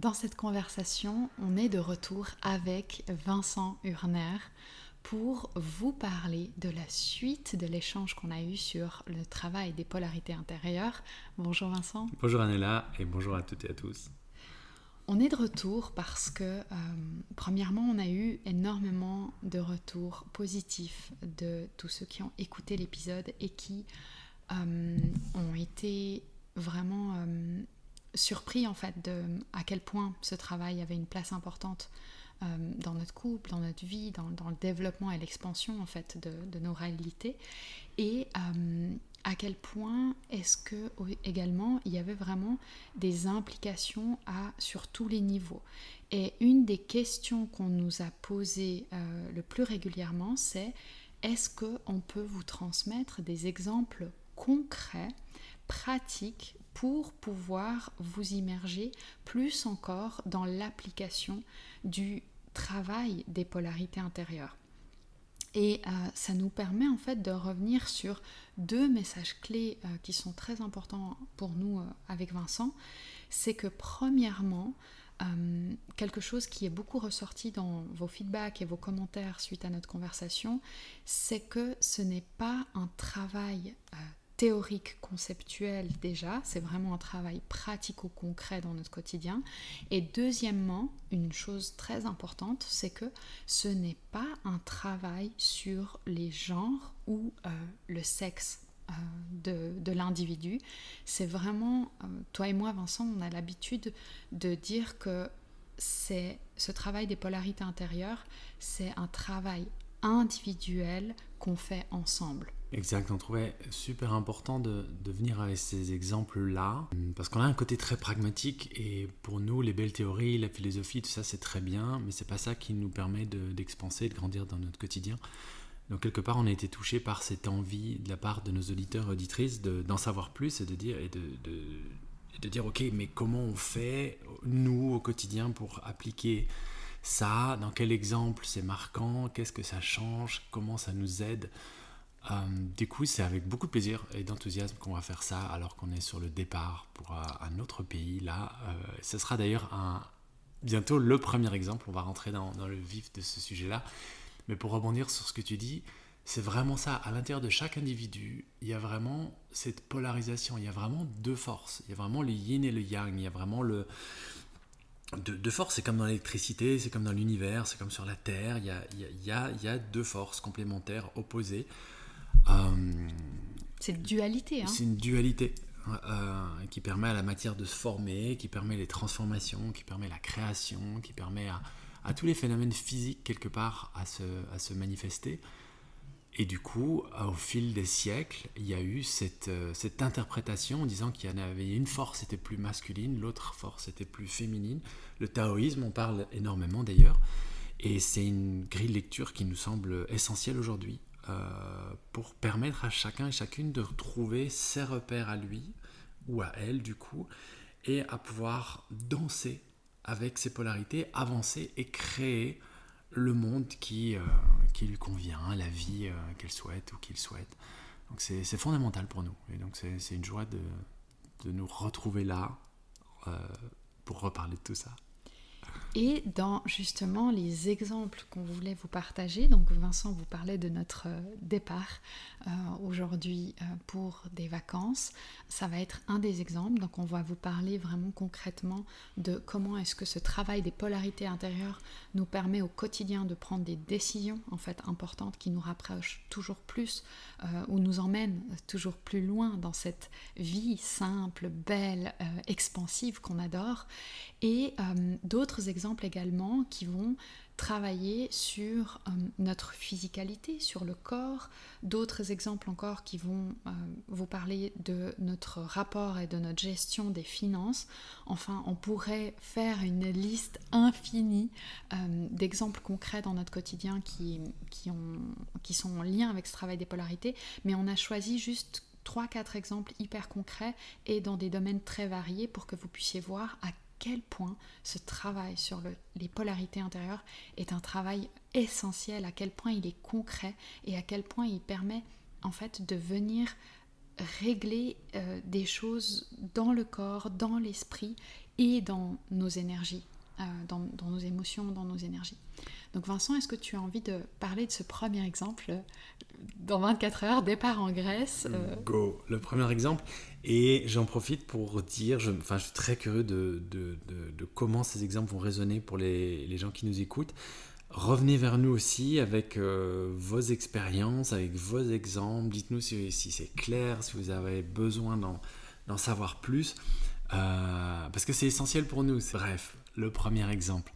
Dans cette conversation, on est de retour avec Vincent Hurner pour vous parler de la suite de l'échange qu'on a eu sur le travail des polarités intérieures. Bonjour Vincent. Bonjour Annella et bonjour à toutes et à tous. On est de retour parce que, euh, premièrement, on a eu énormément de retours positifs de tous ceux qui ont écouté l'épisode et qui euh, ont été vraiment euh, surpris en fait de à quel point ce travail avait une place importante euh, dans notre couple, dans notre vie, dans, le développement et l'expansion en fait de, nos réalités. Et euh, à quel point est-ce que également il y avait vraiment des implications à sur tous les niveaux. Et une des questions qu'on nous a posées euh, le plus régulièrement c'est est-ce qu'on peut vous transmettre des exemples concrets pratiques pour pouvoir vous immerger plus encore dans l'application du travail des polarités intérieures. Et euh, ça nous permet en fait de revenir sur deux messages clés euh, qui sont très importants pour nous euh, avec Vincent. C'est que premièrement, quelque chose qui est beaucoup ressorti dans vos feedbacks et vos commentaires suite à notre conversation, c'est que ce n'est pas un travail théorique, conceptuel déjà, c'est vraiment un travail pratico-concret dans notre quotidien. Et deuxièmement, une chose très importante, c'est que ce n'est pas un travail sur les genres ou euh, le sexe euh, de, l'individu. C'est vraiment, euh, toi et moi Vincent, on a l'habitude de dire que c'est ce travail des polarités intérieures, c'est un travail individuel qu'on fait ensemble. Exact, on trouvait super important de, venir avec ces exemples-là, parce qu'on a un côté très pragmatique, et pour nous, les belles théories, la philosophie, tout ça, c'est très bien, mais c'est pas ça qui nous permet d'expanser, de, grandir dans notre quotidien. Donc quelque part, on a été touché par cette envie de la part de nos auditeurs et auditrices d'en savoir plus et de dire, et de, de dire, ok, mais comment on fait, nous, au quotidien, pour appliquer ça? Dans quel exemple c'est marquant? Qu'est-ce que ça change? Comment ça nous aide? Euh, du coup, c'est avec beaucoup de plaisir et d'enthousiasme qu'on va faire ça alors qu'on est sur le départ pour euh, un autre pays. Là, euh, ce sera d'ailleurs bientôt le premier exemple. On va rentrer dans, le vif de ce sujet-là. Mais pour rebondir sur ce que tu dis, c'est vraiment ça. À l'intérieur de chaque individu, il y a vraiment cette polarisation. Il y a vraiment deux forces. Il y a vraiment le yin et le yang. Il y a vraiment le. Deux, forces, c'est comme dans l'électricité, c'est comme dans l'univers, c'est comme sur la Terre. Il y a deux forces complémentaires, opposées. Euh, c'est une dualité. Hein. C'est une dualité euh, qui permet à la matière de se former, qui permet les transformations, qui permet la création, qui permet à, tous les phénomènes physiques quelque part à se, à se, manifester. Et du coup, au fil des siècles, il y a eu cette, euh, cette interprétation en disant qu'il y en avait une force était plus masculine, l'autre force était plus féminine. Le taoïsme, on parle énormément d'ailleurs. Et c'est une grille de lecture qui nous semble essentielle aujourd'hui pour permettre à chacun et chacune de retrouver ses repères à lui ou à elle du coup et à pouvoir danser avec ses polarités, avancer et créer le monde qui, euh, lui convient, la vie euh, qu'elle souhaite ou qu'il souhaite. Donc c'est fondamental pour nous. Et donc c'est une joie de, nous retrouver là pour reparler de tout ça. Et dans justement les exemples qu'on voulait vous partager, donc Vincent vous parlait de notre euh, départ euh, aujourd'hui euh, pour des vacances, ça va être un des exemples. Donc on va vous parler vraiment concrètement de comment est-ce que ce travail des polarités intérieures nous permet au quotidien de prendre des décisions en fait importantes qui nous rapprochent toujours plus ou nous emmènent toujours plus loin dans cette vie simple, belle, expansive qu'on adore. Et d'autres exemples également qui vont travailler sur euh, notre physicalité, sur le corps, d'autres exemples encore qui vont euh, vous parler de notre rapport et de notre gestion des finances. Enfin, on pourrait faire une liste infinie euh, d'exemples concrets dans notre quotidien qui, qui, ont, qui sont en lien avec ce travail des polarités, mais on a choisi juste 3-4 exemples hyper concrets et dans des domaines très variés pour que vous puissiez voir à quel point ce travail sur les polarités intérieures est un travail essentiel, à quel point il est concret et à quel point il permet en fait de venir régler euh, des choses dans le corps, dans l'esprit et dans nos énergies, euh, dans, nos émotions, dans nos énergies. Donc Vincent, est-ce que tu as envie de parler de ce premier exemple dans 24 heures, départ en Grèce euh? Go Le premier exemple, et j'en profite pour dire, je, enfin, je suis très curieux de, de, de, comment ces exemples vont résonner pour les, les, gens qui nous écoutent. Revenez vers nous aussi avec euh, vos expériences, avec vos exemples. Dites-nous si, si c'est clair, si vous avez besoin d'en savoir plus. Euh, parce que c'est essentiel pour nous. Bref, le premier exemple.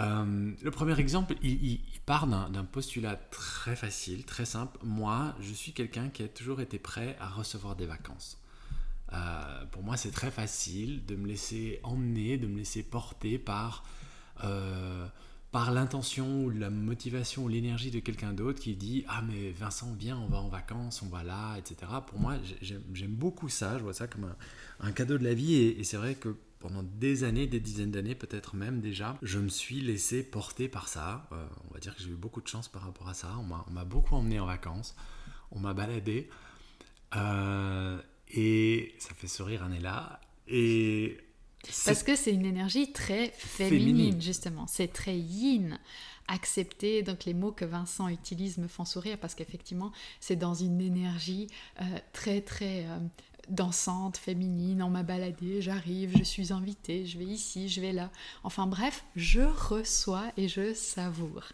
Euh, le premier exemple, il, il part d'un postulat très facile, très simple. Moi, je suis quelqu'un qui a toujours été prêt à recevoir des vacances. Euh, pour moi, c'est très facile de me laisser emmener, de me laisser porter par, euh, par l'intention ou la motivation ou l'énergie de quelqu'un d'autre qui dit Ah, mais Vincent, viens, on va en vacances, on va là, etc. Pour moi, j'aime beaucoup ça, je vois ça comme un, cadeau de la vie et, c'est vrai que pendant des années, des dizaines d'années, peut-être même déjà, je me suis laissé porter par ça. Euh, on va dire que j'ai eu beaucoup de chance par rapport à ça. On m'a beaucoup emmené en vacances, on m'a baladé. Et ça fait sourire un là. Et parce que c'est une énergie très féminine, justement. C'est très yin. Accepter, donc les mots que Vincent utilise me font sourire parce qu'effectivement, c'est dans une énergie euh, très, très euh, dansante, féminine. On m'a baladé, j'arrive, je suis invitée, je vais ici, je vais là. Enfin bref, je reçois et je savoure.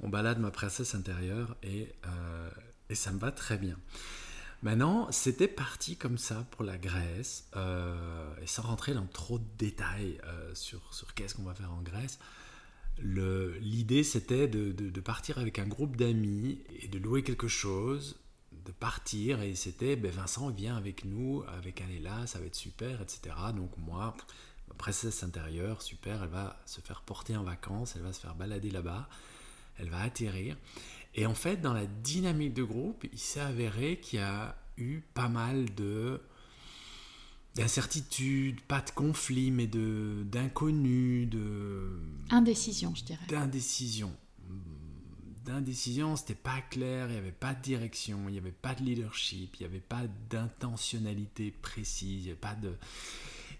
On balade ma princesse intérieure et, euh, et ça me va très bien. Maintenant, c'était parti comme ça pour la Grèce, euh, et sans rentrer dans trop de détails euh, sur, sur qu'est-ce qu'on va faire en Grèce. L'idée, c'était de, de, partir avec un groupe d'amis et de louer quelque chose, de partir, et c'était ben Vincent, viens avec nous, avec Anéla, ça va être super, etc. Donc, moi, ma princesse intérieure, super, elle va se faire porter en vacances, elle va se faire balader là-bas, elle va atterrir. Et en fait, dans la dynamique de groupe, il s'est avéré qu'il y a eu pas mal de d'incertitudes, pas de conflits, mais de d'inconnus, de indécision, je dirais. D'indécision. D'indécision, c'était pas clair, il n'y avait pas de direction, il n'y avait pas de leadership, il n'y avait pas d'intentionnalité précise, il n'y avait pas de.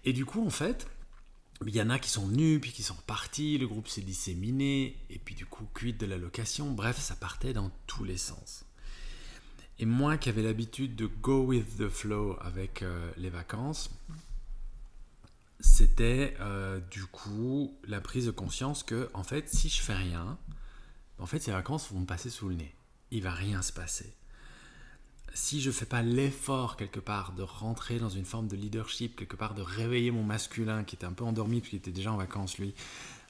Et du coup, en fait, il y en a qui sont venus, puis qui sont repartis, le groupe s'est disséminé, et puis du coup, cuite de la location, bref, ça partait dans tous les sens. Et moi qui avais l'habitude de go with the flow avec euh, les vacances, c'était euh, du coup la prise de conscience que, en fait, si je fais rien, en fait, ces vacances vont me passer sous le nez. Il va rien se passer si je fais pas l'effort quelque part de rentrer dans une forme de leadership, quelque part de réveiller mon masculin qui était un peu endormi puis qui était déjà en vacances lui,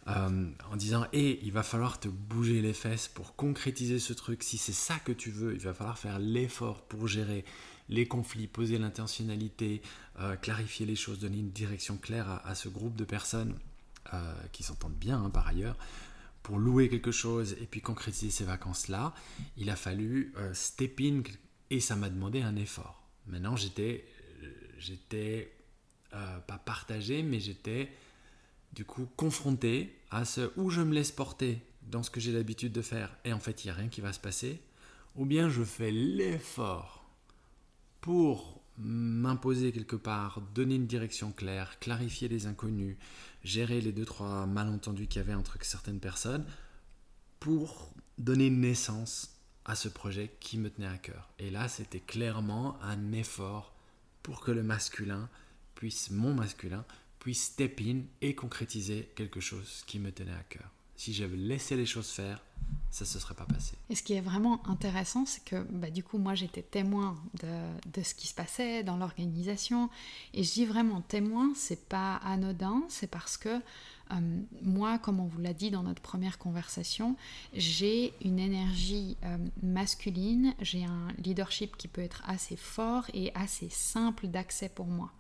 euh, en disant hé, il va falloir te bouger les fesses pour concrétiser ce truc. Si c'est ça que tu veux, il va falloir faire l'effort pour gérer les conflits, poser l'intentionnalité, euh, clarifier les choses, donner une direction claire à, ce groupe de personnes euh, qui s'entendent bien hein, par ailleurs. Pour louer quelque chose et puis concrétiser ces vacances-là, il a fallu step in et ça m'a demandé un effort. Maintenant, j'étais, j'étais euh, pas partagé, mais j'étais du coup confronté à ce où je me laisse porter dans ce que j'ai l'habitude de faire et en fait il n'y a rien qui va se passer, ou bien je fais l'effort pour m'imposer quelque part, donner une direction claire, clarifier les inconnus, gérer les deux trois malentendus qu'il y avait entre certaines personnes pour donner naissance à ce projet qui me tenait à cœur. Et là, c'était clairement un effort pour que le masculin puisse, mon masculin, puisse step in et concrétiser quelque chose qui me tenait à cœur. Si j'avais laissé les choses faire, ça ne se serait pas passé. Et ce qui est vraiment intéressant, c'est que bah, du coup, moi, j'étais témoin de, de, ce qui se passait dans l'organisation. Et je dis vraiment témoin, c'est pas anodin, c'est parce que euh, moi, comme on vous l'a dit dans notre première conversation, j'ai une énergie euh, masculine, j'ai un leadership qui peut être assez fort et assez simple d'accès pour moi.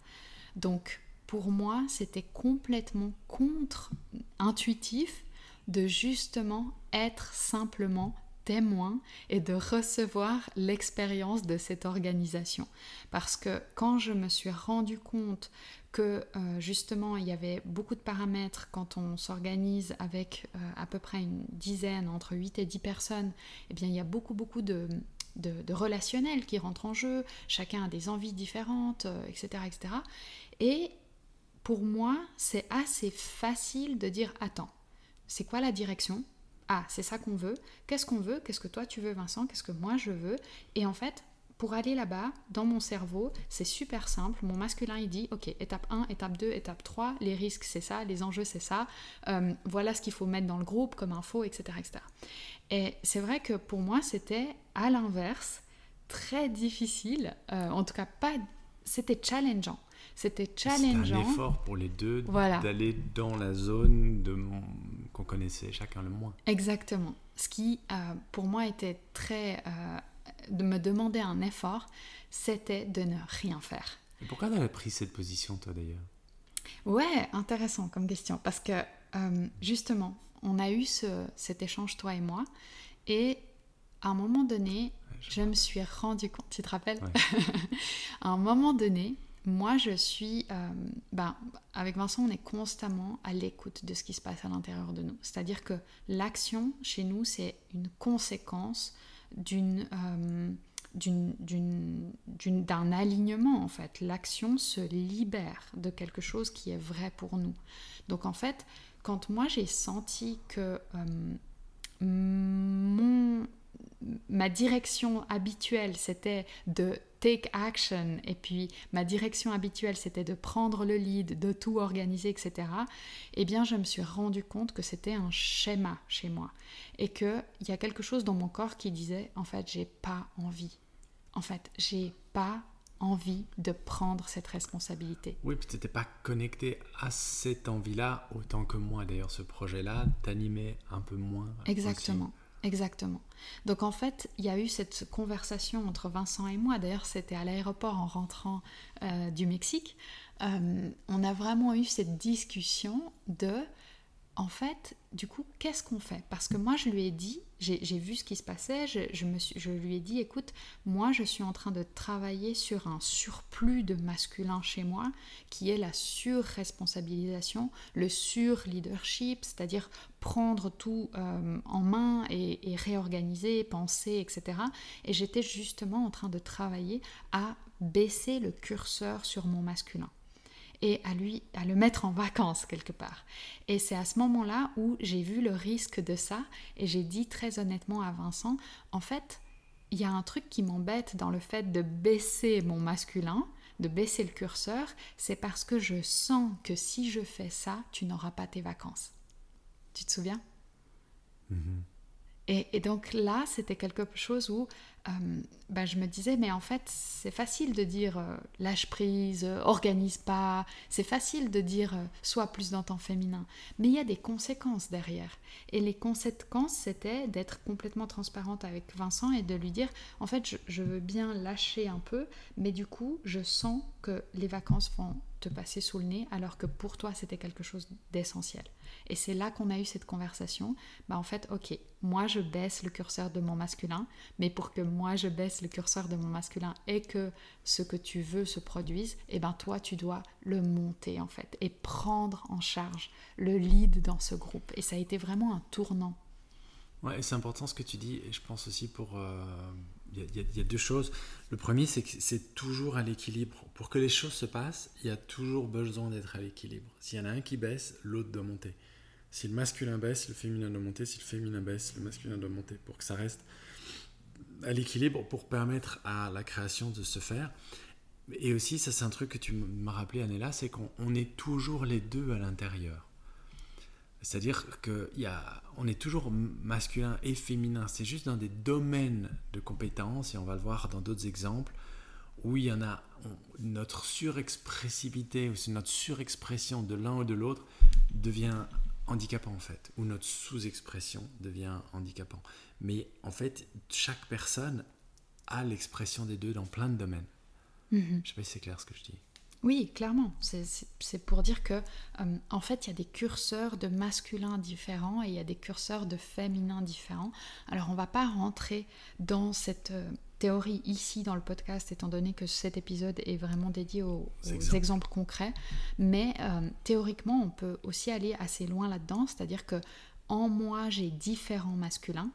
Donc, pour moi, c'était complètement contre-intuitif de justement être simplement témoin et de recevoir l'expérience de cette organisation. Parce que quand je me suis rendu compte que euh, justement il y avait beaucoup de paramètres quand on s'organise avec euh, à peu près une dizaine, entre 8 et 10 personnes, eh bien il y a beaucoup beaucoup de, de, relationnels qui rentrent en jeu, chacun a des envies différentes, etc., euh, etc. Et pour moi, c'est assez facile de dire attends, c'est quoi la direction? Ah, c'est ça qu'on veut. Qu'est-ce qu'on veut? Qu'est-ce que toi tu veux, Vincent? Qu'est-ce que moi je veux? Et en fait, pour aller là-bas, dans mon cerveau, c'est super simple. Mon masculin, il dit, OK, étape 1, étape 2, étape 3, les risques, c'est ça, les enjeux, c'est ça. Euh, voilà ce qu'il faut mettre dans le groupe comme info, etc. etc. Et c'est vrai que pour moi, c'était à l'inverse, très difficile. Euh, en tout cas, pas. C'était challengeant. C'était challengeant. C'était un effort pour les deux d'aller dans la zone de qu'on connaissait chacun le moins. Exactement. Ce qui, euh, pour moi, était très de me demander un effort, c'était de ne rien faire. Et pourquoi tu as pris cette position, toi d'ailleurs? Ouais, intéressant comme question. Parce que euh, justement, on a eu ce, cet échange, toi et moi, et à un moment donné, je, me suis rendu compte, tu te rappelles? À un moment donné, moi je suis, euh, ben, avec Vincent, on est constamment à l'écoute de ce qui se passe à l'intérieur de nous. C'est-à-dire que l'action chez nous, c'est une conséquence euh, d'une d'un alignement en fait. L'action se libère de quelque chose qui est vrai pour nous. Donc en fait, quand moi j'ai senti que euh, mon, ma direction habituelle c'était de take action et puis ma direction habituelle c'était de prendre le lead, de tout organiser, etc. Eh bien, je me suis rendu compte que c'était un schéma chez moi et qu'il y a quelque chose dans mon corps qui disait en fait, j'ai pas envie. En fait, j'ai pas envie de prendre cette responsabilité. Oui, puis tu n'étais pas connecté à cette envie-là autant que moi. D'ailleurs, ce projet-là t'animait un peu moins. Exactement. Exactement. Donc en fait, il y a eu cette conversation entre Vincent et moi. D'ailleurs, c'était à l'aéroport en rentrant euh, du Mexique. Euh, on a vraiment eu cette discussion de en fait, du coup, qu'est-ce qu'on fait? Parce que moi, je lui ai dit, j'ai vu ce qui se passait, je, me je lui ai dit, écoute, moi, je suis en train de travailler sur un surplus de masculin chez moi, qui est la surresponsabilisation, le sur-leadership, c'est-à-dire prendre tout euh, en main et réorganiser, penser, etc. Et j'étais justement en train de travailler à baisser le curseur sur mon masculin et à lui à le mettre en vacances quelque part. Et c'est à ce moment-là où j'ai vu le risque de ça et j'ai dit très honnêtement à Vincent, en fait, il y a un truc qui m'embête dans le fait de baisser mon masculin, de baisser le curseur, c'est parce que je sens que si je fais ça, tu n'auras pas tes vacances. Tu te souviens? Mm-hmm. et, et, donc là, c'était quelque chose où euh, bah, je me disais, mais en fait, c'est facile de dire euh, lâche prise, euh, organise pas, c'est facile de dire sois plus dans ton féminin, mais il y a des conséquences derrière. Et les conséquences, c'était d'être complètement transparente avec Vincent et de lui dire, en fait, je veux bien lâcher un peu, mais du coup, je sens que les vacances vont te passer sous le nez, alors que pour toi, c'était quelque chose d'essentiel. Et c'est là qu'on a eu cette conversation. Bah, en fait, ok, moi je baisse le curseur de mon masculin, mais pour que moi je baisse le curseur de mon masculin et que ce que tu veux se produise, et eh ben toi tu dois le monter en fait et prendre en charge le lead dans ce groupe. Et ça a été vraiment un tournant. Ouais, c'est important ce que tu dis, et je pense aussi pour, euh, il y, a deux choses. Le premier, c'est que c'est toujours à l'équilibre. Pour que les choses se passent, il y a toujours besoin d'être à l'équilibre. S'il y en a un qui baisse, l'autre doit monter. Si le masculin baisse, le féminin doit monter. Si le féminin baisse, le masculin doit monter. Pour que ça reste à l'équilibre, pour permettre à la création de se faire. Et aussi, ça c'est un truc que tu m'as rappelé, Anela, c'est qu'on est toujours les deux à l'intérieur. C'est-à-dire qu'on est toujours masculin et féminin. C'est juste dans des domaines de compétences, et on va le voir dans d'autres exemples, où il y en a notre surexpressivité ou notre surexpression de l'un ou de l'autre devient handicapant en fait, ou notre sous-expression devient handicapant. Mais en fait, chaque personne a l'expression des deux dans plein de domaines. Mhm. Je ne sais pas si c'est clair ce que je dis. Oui, clairement. C'est pour dire que, euh, en fait, il y a des curseurs de masculin différents et il y a des curseurs de féminin différents. Alors, on va pas rentrer dans cette euh, théorie ici dans le podcast, étant donné que cet épisode est vraiment dédié aux, exemples. concrets. Mais euh, théoriquement, on peut aussi aller assez loin là-dedans, c'est-à-dire que en moi, j'ai différents masculins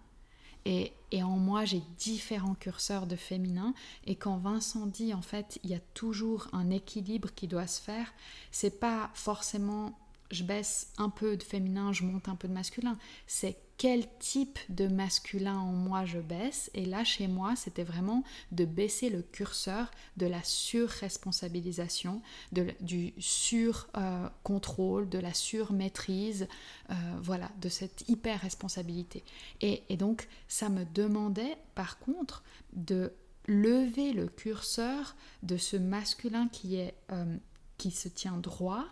et, en moi, j'ai différents curseurs de féminin. Et quand Vincent dit, en fait, il y a toujours un équilibre qui doit se faire, c'est pas forcément je baisse un peu de féminin, je monte un peu de masculin. C'est quel type de masculin en moi je baisse? Et là, chez moi, c'était vraiment de baisser le curseur de la surresponsabilisation, du sur-contrôle, de la surmaîtrise, euh, voilà, de cette hyper-responsabilité. Et, donc, ça me demandait, par contre, de lever le curseur de ce masculin qui est... Euh, qui se tient droit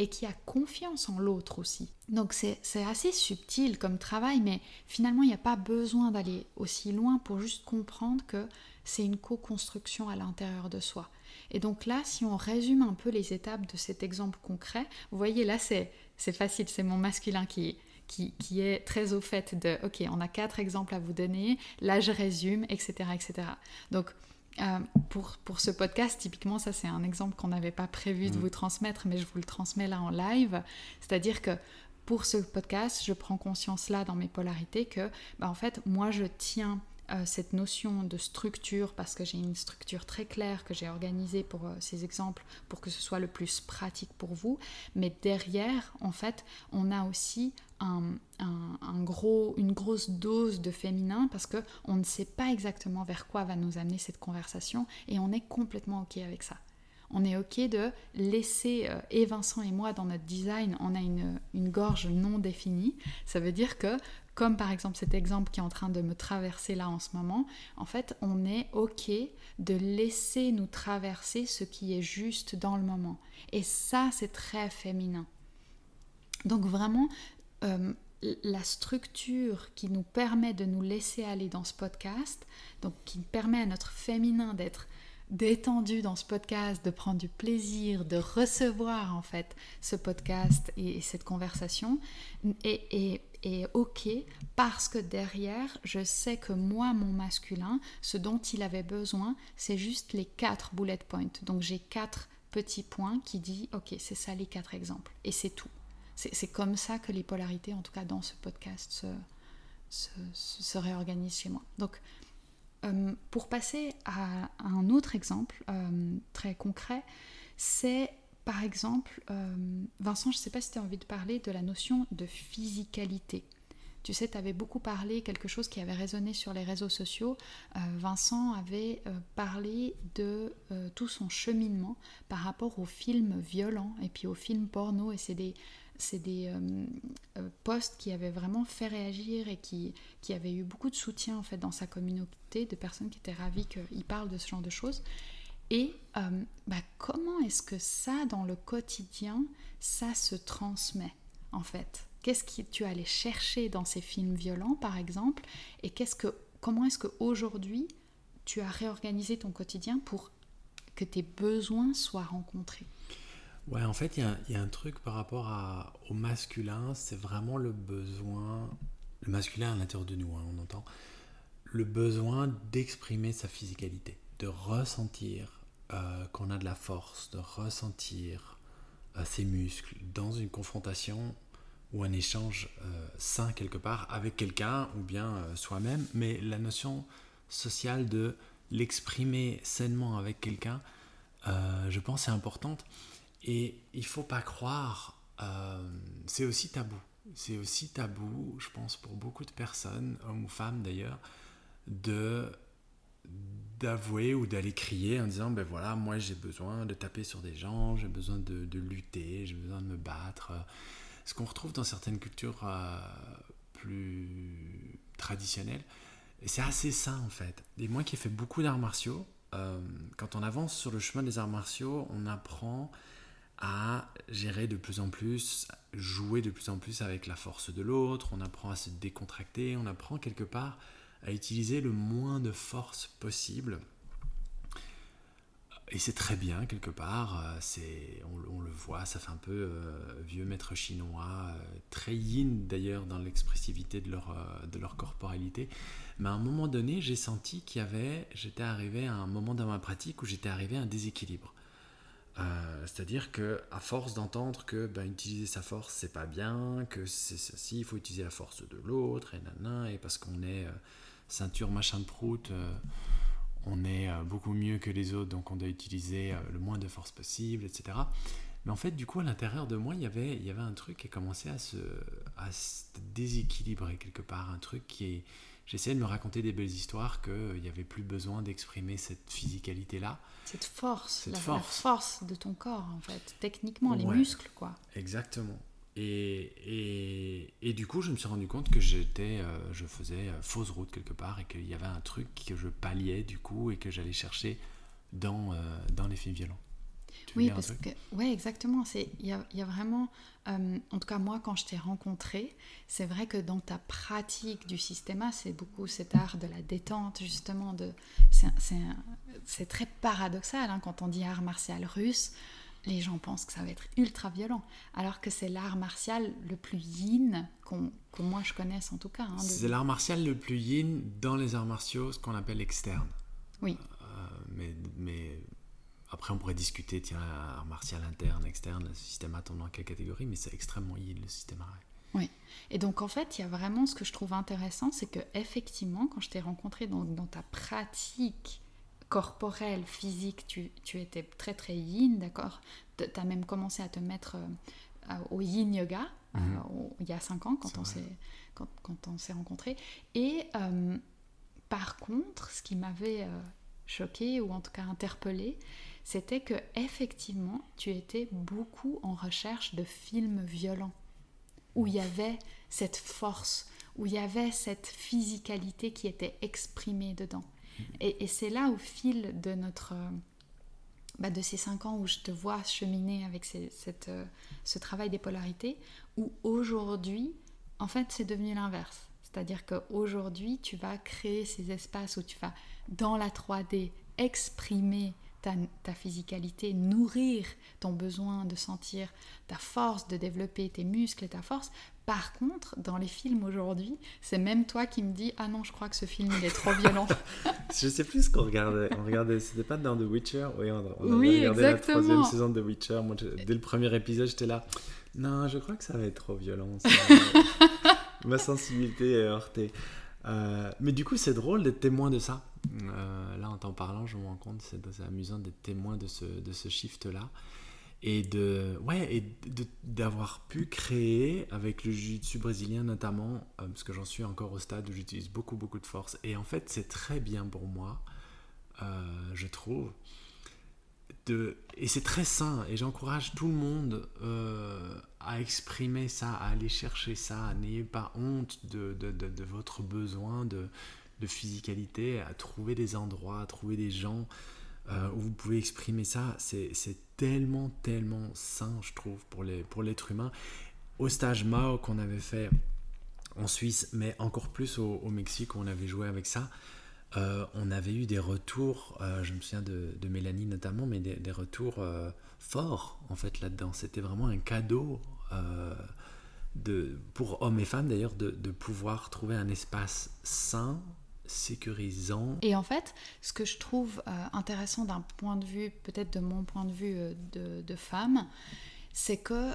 et qui a confiance en l'autre aussi. Donc c'est assez subtil comme travail, mais finalement il n'y a pas besoin d'aller aussi loin pour juste comprendre que c'est une co-construction à l'intérieur de soi. Et donc là, si on résume un peu les étapes de cet exemple concret, vous voyez là c'est facile, c'est mon masculin qui, qui, qui, est très au fait de, ok, on a quatre exemples à vous donner, là je résume, etc. etc. Donc euh, pour, pour ce podcast, typiquement, ça c'est un exemple qu'on n'avait pas prévu de mm. vous transmettre, mais je vous le transmets là en live. C'est-à-dire que pour ce podcast, je prends conscience là dans mes polarités que, bah, en fait, moi je tiens euh, cette notion de structure parce que j'ai une structure très claire que j'ai organisée pour euh, ces exemples pour que ce soit le plus pratique pour vous. Mais derrière, en fait, on a aussi un, gros, une grosse dose de féminin parce que on ne sait pas exactement vers quoi va nous amener cette conversation et on est complètement ok avec ça on est ok de laisser, euh, et Vincent et moi dans notre design, on a une, une, gorge non définie. Ça veut dire que comme par exemple cet exemple qui est en train de me traverser là en ce moment, en fait, on est OK de laisser nous traverser ce qui est juste dans le moment. Et ça, c'est très féminin. Donc vraiment, euh, la structure qui nous permet de nous laisser aller dans ce podcast, donc qui permet à notre féminin d'être détendu dans ce podcast, de prendre du plaisir, de recevoir en fait ce podcast et, cette conversation est, ok parce que derrière, je sais que moi, mon masculin, ce dont il avait besoin, c'est juste les quatre bullet points. Donc j'ai quatre petits points qui disent ok, c'est ça les quatre exemples et c'est tout. C'est comme ça que les polarités, en tout cas dans ce podcast, se, se réorganisent chez moi. Donc euh, pour passer à, un autre exemple euh, très concret, c'est par exemple, euh, Vincent, je ne sais pas si tu as envie de parler de la notion de physicalité. Tu sais, tu avais beaucoup parlé, quelque chose qui avait résonné sur les réseaux sociaux. Vincent avait parlé de tout son cheminement par rapport aux films violents et puis aux films porno. Et c'est des, des euh, euh, posts qui avaient vraiment fait réagir et qui, qui avaient eu beaucoup de soutien en fait dans sa communauté, de personnes qui étaient ravies qu'il parle de ce genre de choses. Et euh, bah, comment est-ce que ça, dans le quotidien, ça se transmet en fait? Qu'est-ce que tu allais chercher dans ces films violents, par exemple? Et qu'est-ce que, comment est-ce qu'aujourd'hui, tu as réorganisé ton quotidien pour que tes besoins soient rencontrés? Ouais, en fait, il y, a un truc par rapport à, au masculin, c'est vraiment le besoin, le masculin à l'intérieur de nous, hein, on entend, le besoin d'exprimer sa physicalité, de ressentir euh, qu'on a de la force, de ressentir euh, ses muscles dans une confrontation ou un échange euh, sain quelque part avec quelqu'un ou bien soi-même. Mais la notion sociale de l'exprimer sainement avec quelqu'un, euh, je pense, est importante. Et il faut pas croire, euh, c'est aussi tabou. C'est aussi tabou, je pense, pour beaucoup de personnes, hommes ou femmes d'ailleurs, de d'avouer ou d'aller crier en disant ben voilà moi j'ai besoin de taper sur des gens j'ai besoin de, de lutter j'ai besoin de me battre. Ce qu'on retrouve dans certaines cultures euh, plus traditionnelles et c'est assez sain en fait. Et moi qui ai fait beaucoup d'arts martiaux euh, quand on avance sur le chemin des arts martiaux on apprend à gérer de plus en plus jouer de plus en plus avec la force de l'autre on apprend à se décontracter on apprend quelque part à utiliser le moins de force possible. Et c'est très bien quelque part, euh, on, le voit, ça fait un peu euh, vieux maître chinois, euh, très yin d'ailleurs dans l'expressivité de leur, de leur corporalité. Mais à un moment donné, j'ai senti qu'il y avait, j'étais arrivé à un moment dans ma pratique où j'étais arrivé à un déséquilibre. c'est-à-dire que à force d'entendre que ben, utiliser sa force c'est pas bien, que c'est ceci, il faut utiliser la force de l'autre et nanana, et parce qu'on est ceinture machin de prout, euh, on est euh, beaucoup mieux que les autres, donc on doit utiliser euh, le moins de force possible, etc. Mais en fait, du coup, à l'intérieur de moi, il y avait, il y avait un truc qui commençait à se, à se déséquilibrer quelque part, un truc qui est... J'essayais de me raconter des belles histoires qu'il n'y avait plus besoin d'exprimer cette physicalité-là. Cette force, cette la, force. force de ton corps, en fait, techniquement, les muscles, quoi. Exactement. Et, et, du coup, je me suis rendu compte que j'étais, euh, je faisais euh, fausse route quelque part et qu'il y avait un truc que je palliais du coup et que j'allais chercher dans, euh, dans les films violents. oui, parce que, ouais, exactement. Il y a, y a, vraiment, en tout cas moi, quand je t'ai rencontré, c'est vrai que dans ta pratique du système, c'est beaucoup cet art de la détente, justement. De, c'est très paradoxal hein, quand on dit art martial russe les gens pensent que ça va être ultra violent, alors que c'est l'art martial le plus yin qu'on, que moi je connaisse en tout cas. Hein, c'est l'art martial le plus yin dans les arts martiaux, ce qu'on appelle externe. Oui. Euh, mais, mais après on pourrait discuter, tiens, art martial interne, externe, le système dans quelle catégorie, mais c'est extrêmement yin le système art. Oui. Et donc en fait, il y a vraiment ce que je trouve intéressant, c'est que effectivement, quand je t'ai rencontré dans, dans ta pratique corporel, physique, tu, étais très très yin, d'accord? Tu as même commencé à te mettre euh, au yin yoga euh, mhm. il y a cinq ans quand on, s'est, quand, on s'est rencontrés. Et euh, par contre, ce qui m'avait choqué ou en tout cas interpellé, c'était que effectivement, tu étais beaucoup en recherche de films violents où il y avait cette force, où il y avait cette physicalité qui était exprimée dedans. Et, c'est là au fil de notre... Bah, de ces cinq ans où je te vois cheminer avec cette, euh, ce travail des polarités, où aujourd'hui, en fait, c'est devenu l'inverse. C'est-à-dire qu'aujourd'hui, tu vas créer ces espaces où tu vas, dans la 3D, exprimer ta, ta, physicalité, nourrir ton besoin de sentir ta force, de développer tes muscles et ta force. Par contre, dans les films aujourd'hui, c'est même toi qui me dis Ah non, je crois que ce film il est trop violent. je sais plus ce qu'on regardait. On regardait, c'était pas dans The Witcher? Oui, on, oui, regardé la troisième saison de The Witcher. Moi, dès le premier épisode, j'étais là. Non, je crois que ça va être trop violent. Ma sensibilité est heurtée. Euh, mais du coup, c'est drôle d'être témoin de ça. Euh, là, en t'en parlant, je me rends compte, c'est amusant d'être témoin de ce, de ce shift-là. Et de ouais et d'avoir pu créer avec le jiu-jitsu brésilien notamment euh, parce que j'en suis encore au stade où j'utilise beaucoup beaucoup de force et en fait c'est très bien pour moi je trouve de et c'est très sain et j'encourage tout le monde à exprimer ça, à aller chercher ça. N'ayez pas honte de, de, de, votre besoin de, de, physicalité, à trouver des endroits, à trouver des gens euh, où vous pouvez exprimer ça. C'est tellement, tellement sain, je trouve, pour l'être pour humain. Au stage Mao qu'on avait fait en Suisse, mais encore plus au, Mexique où on avait joué avec ça, euh, on avait eu des retours, euh, je me souviens de, Mélanie notamment, mais des, retours fort en fait là-dedans. C'était vraiment un cadeau de, pour hommes et femmes d'ailleurs de, pouvoir trouver un espace sain, sécurisant. Et en fait, ce que je trouve euh, intéressant d'un point de vue, peut-être de mon point de vue euh, de, de, femme, c'est que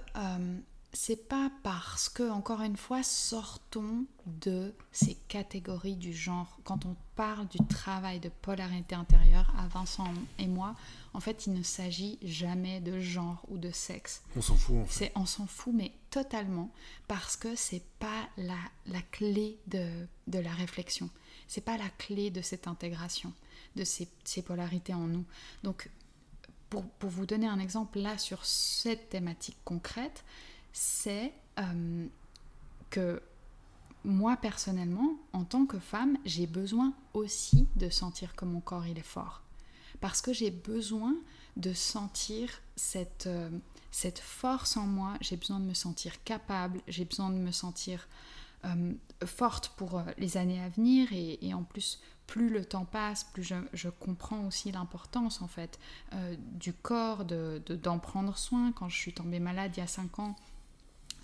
c'est pas parce que, encore une fois, sortons de ces catégories du genre. Quand on parle du travail de polarité intérieure, à Vincent et moi, en fait, il ne s'agit jamais de genre ou de sexe. On s'en fout. En fait. On s'en fout, mais totalement, parce que c'est pas la, la clé de, de la réflexion. C'est pas la clé de cette intégration, de ces, polarités en nous. Donc, pour, vous donner un exemple là sur cette thématique concrète, c'est euh, que moi personnellement, en tant que femme, j'ai besoin aussi de sentir que mon corps il est fort. Parce que j'ai besoin de sentir cette, euh, force en moi, j'ai besoin de me sentir capable, j'ai besoin de me sentir forte pour les années à venir et, en plus plus le temps passe, plus je, comprends aussi l'importance en fait du corps, d'en de, d'en prendre soin. Quand je suis tombée malade il y a 5 ans,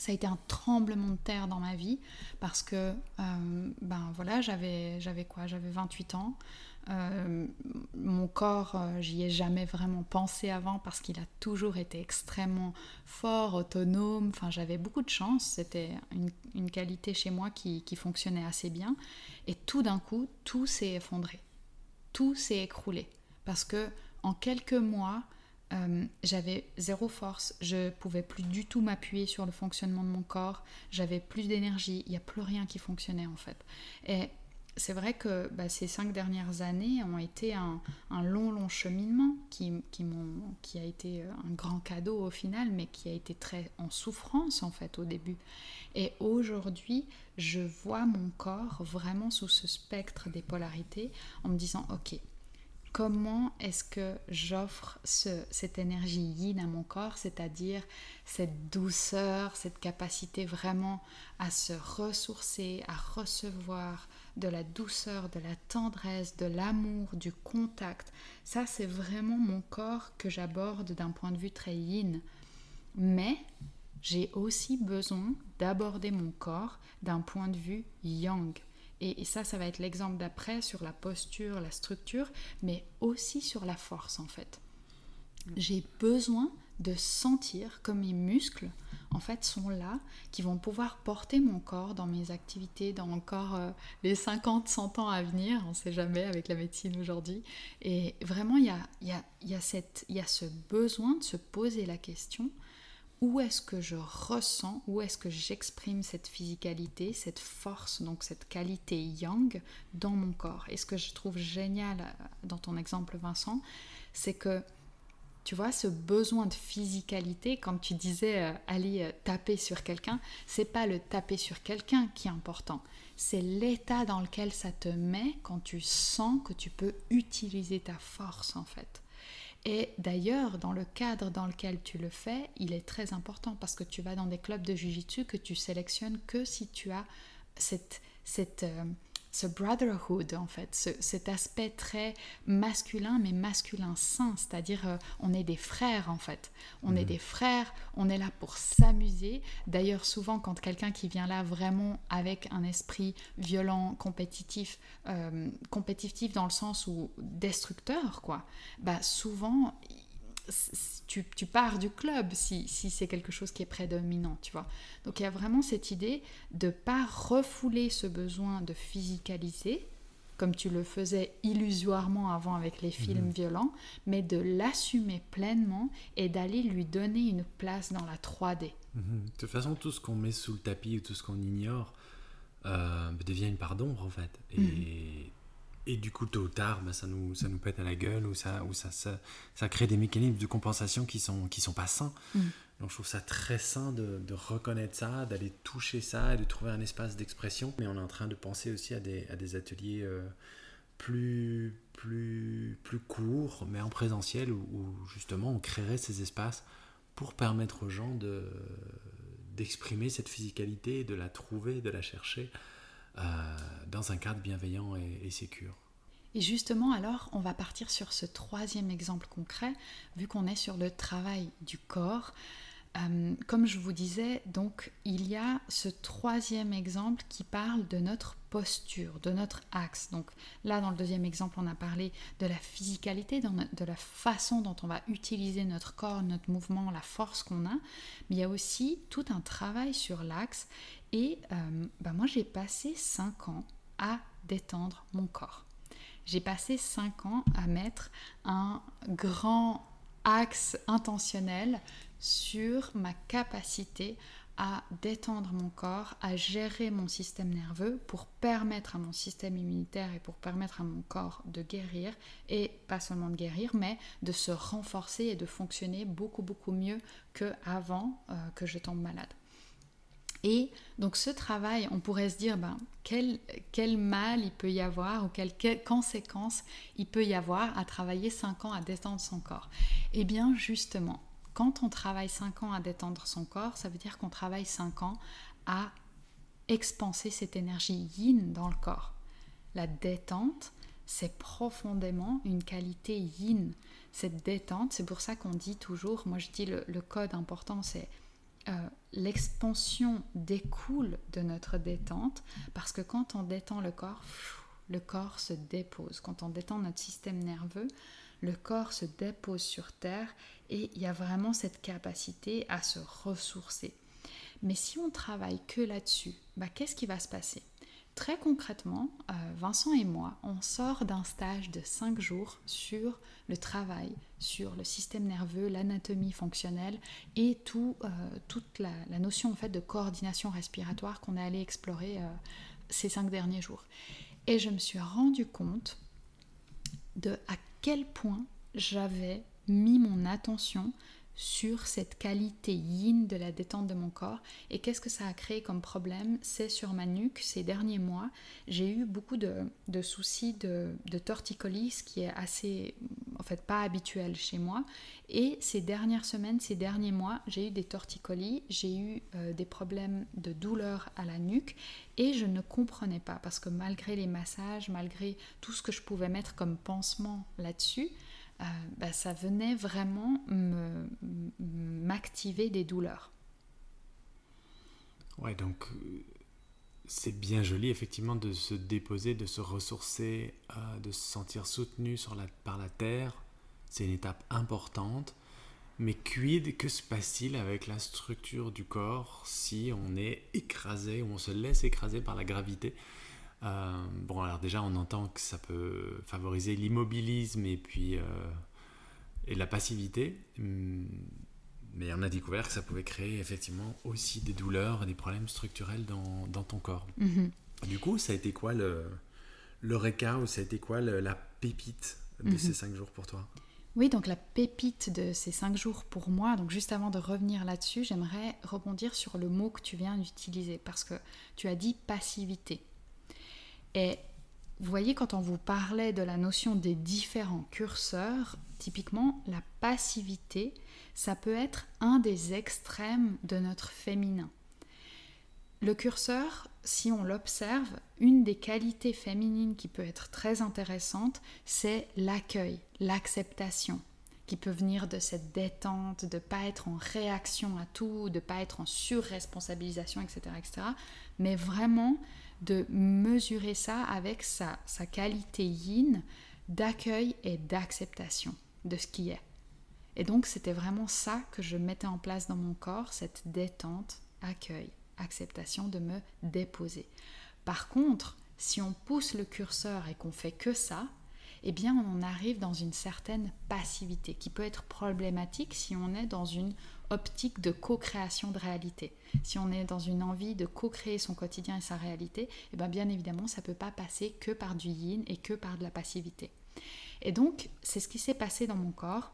ça a été un tremblement de terre dans ma vie parce que euh, ben voilà j'avais j'avais quoi? J'avais 28 ans euh, mon corps euh, j'y ai jamais vraiment pensé avant parce qu'il a toujours été extrêmement fort autonome. Enfin j'avais beaucoup de chance. C'était une, une, qualité chez moi qui, qui fonctionnait assez bien. Et tout d'un coup tout s'est effondré. Tout s'est écroulé. Parce que en quelques mois euh, j'avais zéro force, je pouvais plus du tout m'appuyer sur le fonctionnement de mon corps, j'avais plus d'énergie, il n'y a plus rien qui fonctionnait en fait. Et c'est vrai que bah, ces cinq dernières années ont été un, long, long cheminement qui, qui, qui, a été un grand cadeau au final, mais qui a été très en souffrance en fait au début. Et aujourd'hui, je vois mon corps vraiment sous ce spectre des polarités en me disant, ok, comment est-ce que j'offre cette énergie yin à mon corps, c'est-à-dire cette douceur, cette capacité vraiment à se ressourcer, à recevoir de la douceur, de la tendresse, de l'amour, du contact. Ça, c'est vraiment mon corps que j'aborde d'un point de vue très yin. Mais j'ai aussi besoin d'aborder mon corps d'un point de vue yang. Et, ça, ça va être l'exemple d'après sur la posture, la structure, mais aussi sur la force en fait. J'ai besoin de sentir que mes muscles en fait sont là, qui vont pouvoir porter mon corps dans mes activités dans encore euh, les 50, 100 ans à venir, on ne sait jamais avec la médecine aujourd'hui. Et vraiment, il y a, y, a, y, a y a ce besoin de se poser la question, où est-ce que je ressens, où est-ce que j'exprime cette physicalité, cette force, donc cette qualité yang dans mon corps? Et ce que je trouve génial euh, dans ton exemple Vincent, c'est que tu vois, ce besoin de physicalité, quand tu disais euh, aller euh, taper sur quelqu'un, c'est pas le taper sur quelqu'un qui est important, c'est l'état dans lequel ça te met quand tu sens que tu peux utiliser ta force en fait. Et d'ailleurs, dans le cadre dans lequel tu le fais, il est très important parce que tu vas dans des clubs de Jiu-Jitsu que tu sélectionnes que si tu as cette, cette, euh, ce brotherhood en fait, cet aspect très masculin mais masculin sain, c'est-à-dire euh, on est des frères en fait, on est mhm. des frères, on est là pour s'amuser. D'ailleurs souvent quand quelqu'un qui vient là vraiment avec un esprit violent, compétitif, euh, compétitif dans le sens où destructeur quoi, bah souvent tu, pars du club si, c'est quelque chose qui est prédominant, tu vois. Donc il y a vraiment cette idée de pas refouler ce besoin de physicaliser, comme tu le faisais illusoirement avant avec les films mhm. violents, mais de l'assumer pleinement et d'aller lui donner une place dans la 3D. Mhm. De toute façon, tout ce qu'on met sous le tapis ou tout ce qu'on ignore euh, devient une part d'ombre en fait. Et mhm. Et du coup, tôt ou tard, bah, ça, nous, ça nous pète à la gueule ou ça, ou ça, ça, ça, crée des mécanismes de compensation qui sont, qui sont pas sains. Mm. Donc je trouve ça très sain de, de reconnaître ça, d'aller toucher ça et de trouver un espace d'expression. Mais on est en train de penser aussi à des, à des ateliers euh, plus, plus, plus courts, mais en présentiel, où, où, justement on créerait ces espaces pour permettre aux gens de, d'exprimer cette physicalité, de la trouver, de la chercher. Euh, dans un cadre bienveillant et, et. Et justement, alors, on va partir sur ce troisième exemple concret, vu qu'on est sur le travail du corps. Euh, comme je vous disais, donc il y a ce troisième exemple qui parle de notre posture, de notre axe. Donc là, dans le deuxième exemple, on a parlé de la physicalité, de la façon dont on va utiliser notre corps, notre mouvement, la force qu'on a. Mais il y a aussi tout un travail sur l'axe. Et euh, bah, moi, j'ai passé cinq ans à détendre mon corps. J'ai passé cinq ans à mettre un grand axe intentionnel sur ma capacité à détendre mon corps, à gérer mon système nerveux pour permettre à mon système immunitaire et pour permettre à mon corps de guérir et pas seulement de guérir mais de se renforcer et de fonctionner beaucoup beaucoup mieux qu'avant euh, que je tombe malade. Et donc ce travail, on pourrait se dire, ben, quel, quel mal il peut y avoir ou quelles conséquences il peut y avoir à travailler 5 ans à détendre son corps Eh bien justement, quand on travaille 5 ans à détendre son corps, ça veut dire qu'on travaille 5 ans à expanser cette énergie yin dans le corps. La détente, c'est profondément une qualité yin. Cette détente, c'est pour ça qu'on dit toujours, moi je dis le, code important, c'est euh, l'expansion découle de notre détente, parce que quand on détend le corps, le corps se dépose. Quand on détend notre système nerveux, le corps se dépose sur terre et il y a vraiment cette capacité à se ressourcer. Mais si on travaille que là-dessus, bah, qu'est-ce qui va se passer? Très concrètement, euh, Vincent et moi, on sort d'un stage de 5 jours sur le travail, sur le système nerveux, l'anatomie fonctionnelle et euh, toute la, notion en fait de coordination respiratoire qu'on est allé explorer euh, ces 5 derniers jours. Et je me suis rendu compte de à quel point j'avais mis mon attention sur cette qualité yin de la détente de mon corps. Et qu'est-ce que ça a créé comme problème? C'est sur ma nuque, ces derniers mois, j'ai eu beaucoup de, soucis de, torticolis, ce qui est assez, en fait, pas habituel chez moi. Et ces dernières semaines, ces derniers mois, j'ai eu des torticolis, j'ai eu euh, des problèmes de douleur à la nuque et je ne comprenais pas parce que malgré les massages, malgré tout ce que je pouvais mettre comme pansement là-dessus, euh, bah, ça venait vraiment m'activer des douleurs. Ouais, donc euh, c'est bien joli effectivement de se déposer, de se ressourcer, euh, de se sentir soutenu par la terre. C'est une étape importante. Mais quid, que se passe-t-il avec la structure du corps si on est écrasé ou on se laisse écraser par la gravité? Euh, bon, alors déjà, on entend que ça peut favoriser l'immobilisme et puis euh, et la passivité, hum, mais on a découvert que ça pouvait créer effectivement aussi des douleurs, des problèmes structurels dans, dans ton corps. Mhm. Du coup, ça a été quoi le, le réca ou ça a été quoi la pépite de mhm. ces cinq jours pour toi? Oui, donc la pépite de ces cinq jours pour moi, donc juste avant de revenir là-dessus, j'aimerais rebondir sur le mot que tu viens d'utiliser, parce que tu as dit passivité. Et vous voyez, quand on vous parlait de la notion des différents curseurs, typiquement la passivité, ça peut être un des extrêmes de notre féminin. Le curseur, si on l'observe, une des qualités féminines qui peut être très intéressante, c'est l'accueil, l'acceptation, qui peut venir de cette détente, de ne pas être en réaction à tout, de ne pas être en surresponsabilisation, etc., etc., mais vraiment de mesurer ça avec sa, sa qualité yin d'accueil et d'acceptation de ce qui est. Et donc c'était vraiment ça que je mettais en place dans mon corps, cette détente, accueil, acceptation de me déposer. Par contre, si on pousse le curseur et qu'on fait que ça, eh bien on en arrive dans une certaine passivité qui peut être problématique si on est dans une optique de co-création de réalité. Si on est dans une envie de co-créer son quotidien et sa réalité, eh bien, bien évidemment, ça ne peut pas passer que par du yin et que par de la passivité. Et donc, c'est ce qui s'est passé dans mon corps.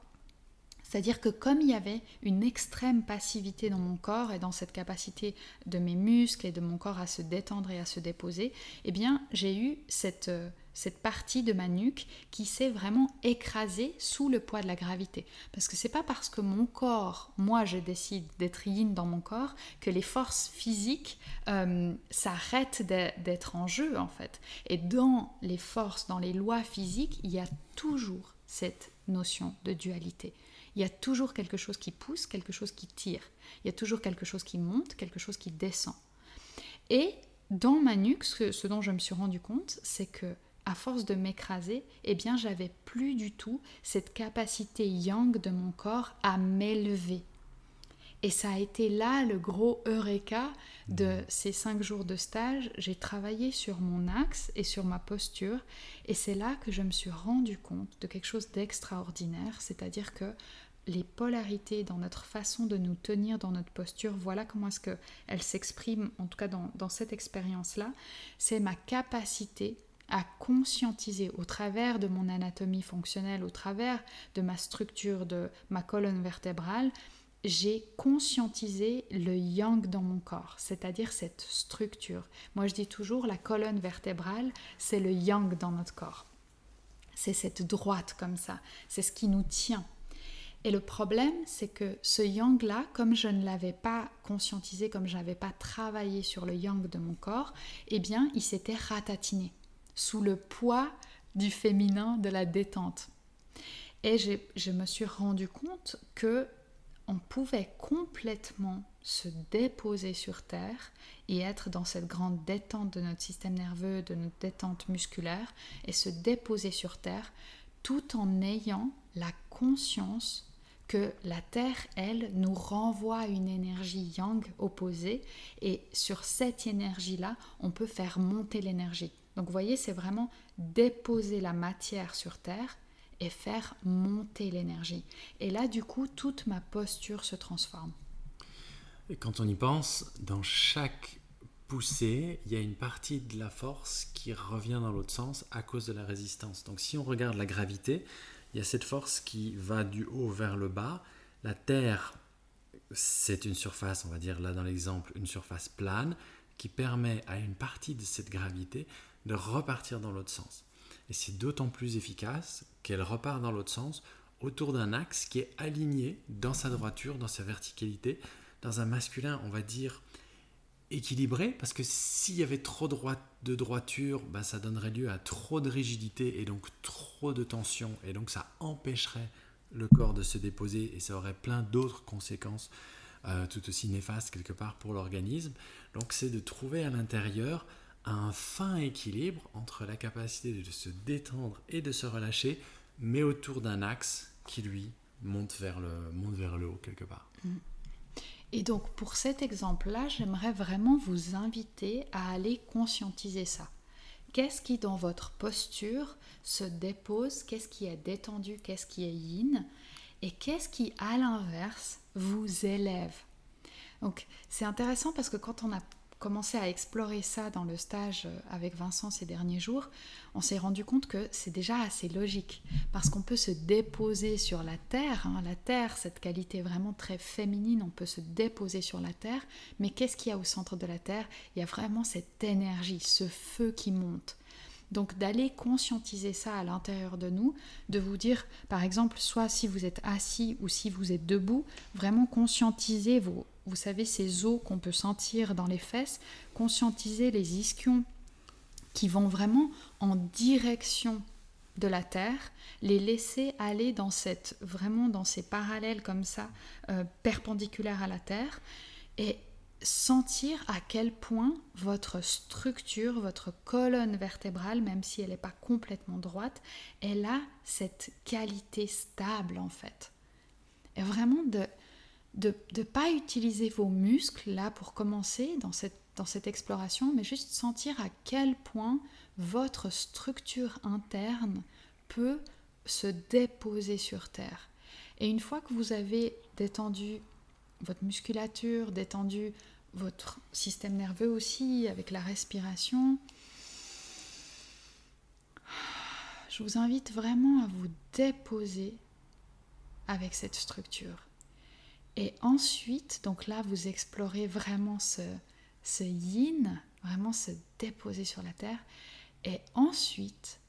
C'est-à-dire que comme il y avait une extrême passivité dans mon corps et dans cette capacité de mes muscles et de mon corps à se détendre et à se déposer, eh bien j'ai eu cette, euh, cette partie de ma nuque qui s'est vraiment écrasée sous le poids de la gravité. Parce que c'est pas parce que mon corps, moi je décide d'être yin dans mon corps, que les forces physiques euh, s'arrêtent d'être en jeu en fait. Et dans les forces, dans les lois physiques, il y a toujours cette notion de dualité. Il y a toujours quelque chose qui pousse, quelque chose qui tire. Il y a toujours quelque chose qui monte, quelque chose qui descend. Et dans ma nuque, ce, dont je me suis rendu compte, c'est que à force de m'écraser, eh bien, j'avais plus du tout cette capacité yang de mon corps à m'élever. Et ça a été là le gros eureka de mmh. ces cinq jours de stage. J'ai travaillé sur mon axe et sur ma posture. Et c'est là que je me suis rendu compte de quelque chose d'extraordinaire. C'est-à-dire que les polarités dans notre façon de nous tenir dans notre posture, voilà comment est-ce qu'elles s'expriment, en tout cas dans, dans cette expérience-là, c'est ma capacité à conscientiser au travers de mon anatomie fonctionnelle, au travers de ma structure de ma colonne vertébrale, j'ai conscientisé le yang dans mon corps, c'est-à-dire cette structure. Moi je dis toujours la colonne vertébrale, c'est le yang dans notre corps. C'est cette droite comme ça, c'est ce qui nous tient. Et le problème, c'est que ce yang-là, comme je ne l'avais pas conscientisé, comme je n'avais pas travaillé sur le yang de mon corps, eh bien, il s'était ratatiné sous le poids du féminin, de la détente. Et je me suis rendu compte que on pouvait complètement se déposer sur terre et être dans cette grande détente de notre système nerveux, de notre détente musculaire, et se déposer sur terre tout en ayant la conscience que la Terre, elle, nous renvoie une énergie yang opposée, et sur cette énergie-là, on peut faire monter l'énergie. Donc vous voyez, c'est vraiment déposer la matière sur Terre et faire monter l'énergie. Et là, du coup, toute ma posture se transforme. Et quand on y pense, dans chaque poussée, il y a une partie de la force qui revient dans l'autre sens à cause de la résistance. Donc si on regarde la gravité, il y a cette force qui va du haut vers le bas. La Terre, c'est une surface, on va dire là dans l'exemple, une surface plane qui permet à une partie de cette gravité de repartir dans l'autre sens. Et c'est d'autant plus efficace qu'elle repart dans l'autre sens autour d'un axe qui est aligné dans sa droiture, dans sa verticalité, dans un masculin, on va dire, équilibré, parce que s'il y avait trop de droiture, ben ça donnerait lieu à trop de rigidité et donc trop de tension, et donc ça empêcherait le corps de se déposer et ça aurait plein d'autres conséquences euh, tout aussi néfastes quelque part pour l'organisme. Donc c'est de trouver à l'intérieur un fin équilibre entre la capacité de se détendre et de se relâcher, mais autour d'un axe qui lui monte vers le, monte vers le haut quelque part. Mm. Et donc pour cet exemple-là, j'aimerais vraiment vous inviter à aller conscientiser ça. Qu'est-ce qui dans votre posture se dépose Qu'est-ce qui est détendu Qu'est-ce qui est yin Et qu'est-ce qui, à l'inverse, vous élève? Donc c'est intéressant parce que quand on a commencé à explorer ça dans le stage euh, avec Vincent ces derniers jours, on s'est rendu compte que c'est déjà assez logique parce qu'on peut se déposer sur la terre. Hein. La terre, cette qualité vraiment très féminine, on peut se déposer sur la terre. Mais qu'est-ce qu'il y a au centre de la terre? Il y a vraiment cette énergie, ce feu qui monte. Donc d'aller conscientiser ça à l'intérieur de nous, de vous dire, par exemple, soit si vous êtes assis ou si vous êtes debout, vraiment conscientiser vos, vous savez, ces os qu'on peut sentir dans les fesses, conscientiser les ischions qui vont vraiment en direction de la terre, les laisser aller dans cette vraiment dans ces parallèles comme ça euh, perpendiculaires à la terre. Et sentir à quel point votre structure, votre colonne vertébrale, même si elle n'est pas complètement droite, elle a cette qualité stable en fait. Et vraiment de de ne pas utiliser vos muscles là pour commencer dans cette, dans cette exploration, mais juste sentir à quel point votre structure interne peut se déposer sur Terre. Et une fois que vous avez détendu votre musculature, détendu votre système nerveux aussi avec la respiration, je vous invite vraiment à vous déposer avec cette structure. Et ensuite, donc là, vous explorez vraiment ce, ce yin, vraiment se déposer sur la terre. Et ensuite,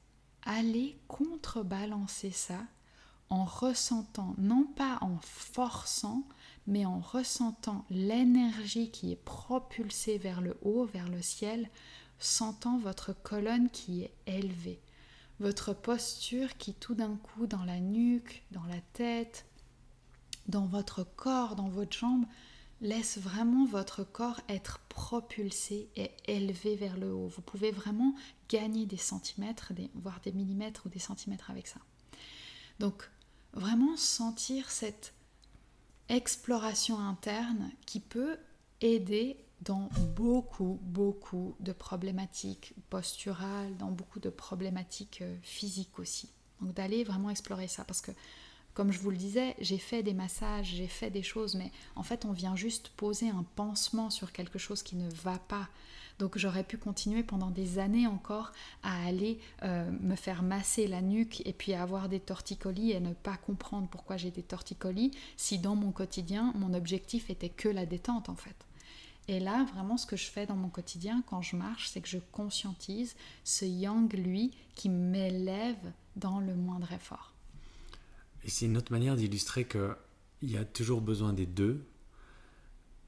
allez contrebalancer ça en ressentant, non pas en forçant, mais en ressentant l'énergie qui est propulsée vers le haut, vers le ciel, sentant votre colonne qui est élevée, votre posture qui tout d'un coup dans la nuque, dans la tête, dans votre corps, dans votre jambe, laisse vraiment votre corps être propulsé et élevé vers le haut. Vous pouvez vraiment gagner des centimètres, voire des millimètres ou des centimètres avec ça. Donc, vraiment sentir cette exploration interne qui peut aider dans beaucoup, beaucoup de problématiques posturales, dans beaucoup de problématiques euh, physiques aussi. Donc d'aller vraiment explorer ça parce que comme je vous le disais, j'ai fait des massages, j'ai fait des choses, mais en fait, on vient juste poser un pansement sur quelque chose qui ne va pas. Donc j'aurais pu continuer pendant des années encore à aller euh, me faire masser la nuque et puis avoir des torticolis et ne pas comprendre pourquoi j'ai des torticolis si dans mon quotidien, mon objectif était que la détente en fait. Et là, vraiment, ce que je fais dans mon quotidien quand je marche, c'est que je conscientise ce yang, lui, qui m'élève dans le moindre effort. Et c'est une autre manière d'illustrer qu'il y a toujours besoin des deux,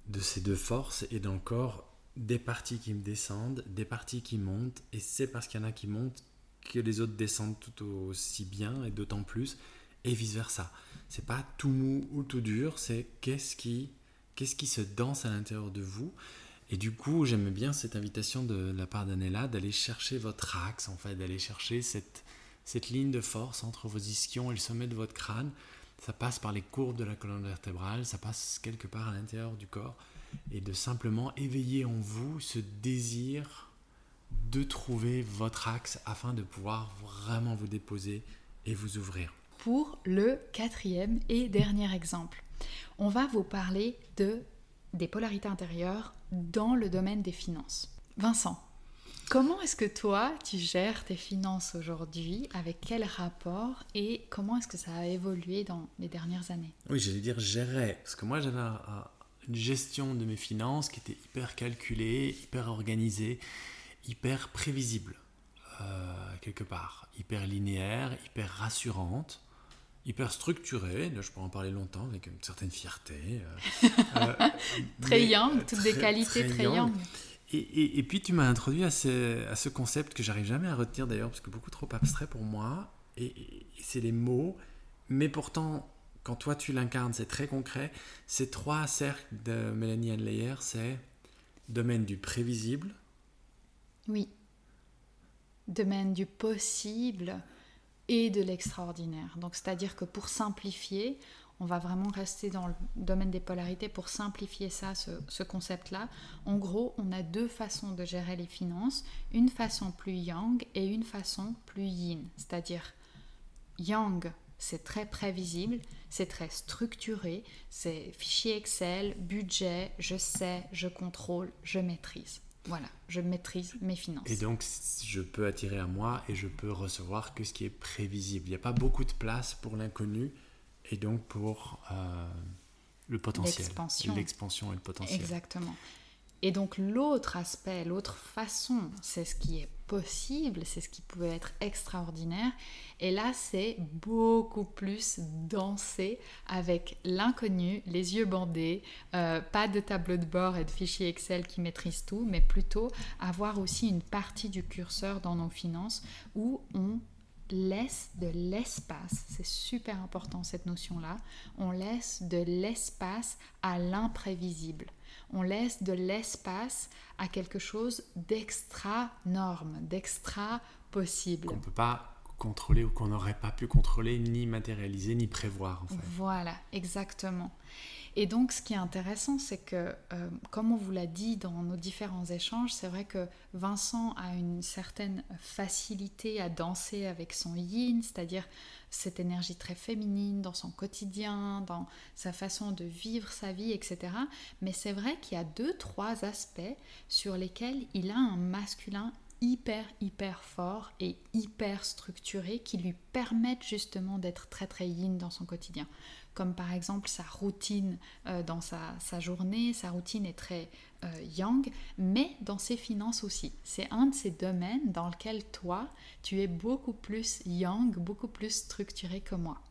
de ces deux forces, et corps, des parties qui me descendent, des parties qui montent, et c'est parce qu'il y en a qui montent que les autres descendent tout aussi bien, et d'autant plus, et vice-versa. C'est pas tout mou ou tout dur, c'est qu'est-ce qui, qu'est-ce qui se danse à l'intérieur de vous. Et du coup, j'aime bien cette invitation de la part d'Anella d'aller chercher votre axe, en fait, d'aller chercher cette, cette ligne de force entre vos ischions et le sommet de votre crâne. Ça passe par les courbes de la colonne vertébrale, ça passe quelque part à l'intérieur du corps. Et de simplement éveiller en vous ce désir de trouver votre axe afin de pouvoir vraiment vous déposer et vous ouvrir. Pour le quatrième et dernier exemple, on va vous parler de des polarités intérieures dans le domaine des finances. Vincent, Comment est-ce que toi, tu gères tes finances aujourd'hui? Avec quel rapport? Et comment est-ce que ça a évolué dans les dernières années? Oui, j'allais dire gérer. Parce que moi, j'avais une gestion de mes finances qui était hyper calculée, hyper organisée, hyper prévisible, euh, quelque part. Hyper linéaire, hyper rassurante hyper structurée, je pourrais en parler longtemps avec une certaine fierté. Euh, euh, très young, toutes des qualités très, young. Et, puis tu m'as introduit à ce, concept que j'arrive jamais à retenir d'ailleurs, parce que beaucoup trop abstrait pour moi, et, c'est les mots, mais pourtant, quand toi tu l'incarnes, c'est très concret. Ces trois cercles de Mélanie Anne c'est domaine du prévisible. Oui. Domaine du possible et de l'extraordinaire. Donc, c'est-à-dire que pour simplifier, on va vraiment rester dans le domaine des polarités pour simplifier ça, ce, concept-là. En gros, on a deux façons de gérer les finances, une façon plus yang et une façon plus yin. C'est-à-dire, yang, c'est très prévisible, c'est très structuré, c'est fichier Excel, budget, je sais, je contrôle, je maîtrise. Voilà, je maîtrise mes finances. Et donc, je peux attirer à moi et je peux recevoir que ce qui est prévisible. Il n'y a pas beaucoup de place pour l'inconnu et donc pour euh, le potentiel, l'expansion et le potentiel. Exactement. Et donc l'autre aspect, l'autre façon, c'est ce qui est possible, c'est ce qui peut être extraordinaire. Et là, c'est beaucoup plus danser avec l'inconnu, les yeux bandés, euh, pas de tableau de bord et de fichiers Excel qui maîtrisent tout, mais plutôt avoir aussi une partie du curseur dans nos finances où on laisse de l'espace, c'est super important cette notion-là, on laisse de l'espace à l'imprévisible, on laisse de l'espace à quelque chose d'extra norme, d'extra possible. Qu'on ne peut pas contrôler ou qu'on n'aurait pas pu contrôler, ni matérialiser, ni prévoir. Voilà, exactement. Et donc, ce qui est intéressant, c'est que, euh, comme on vous l'a dit dans nos différents échanges, c'est vrai que Vincent a une certaine facilité à danser avec son yin, c'est-à-dire cette énergie très féminine dans son quotidien, dans sa façon de vivre sa vie, etc. Mais c'est vrai qu'il y a deux, trois aspects sur lesquels il a un masculin hyper hyper fort et hyper structuré qui lui permettent justement d'être très très yin dans son quotidien comme par exemple sa routine euh, dans sa, journée, sa routine est très euh, yang, mais dans ses finances aussi. C'est un de ces domaines dans lequel toi, tu es beaucoup plus yang, beaucoup plus structuré que moi.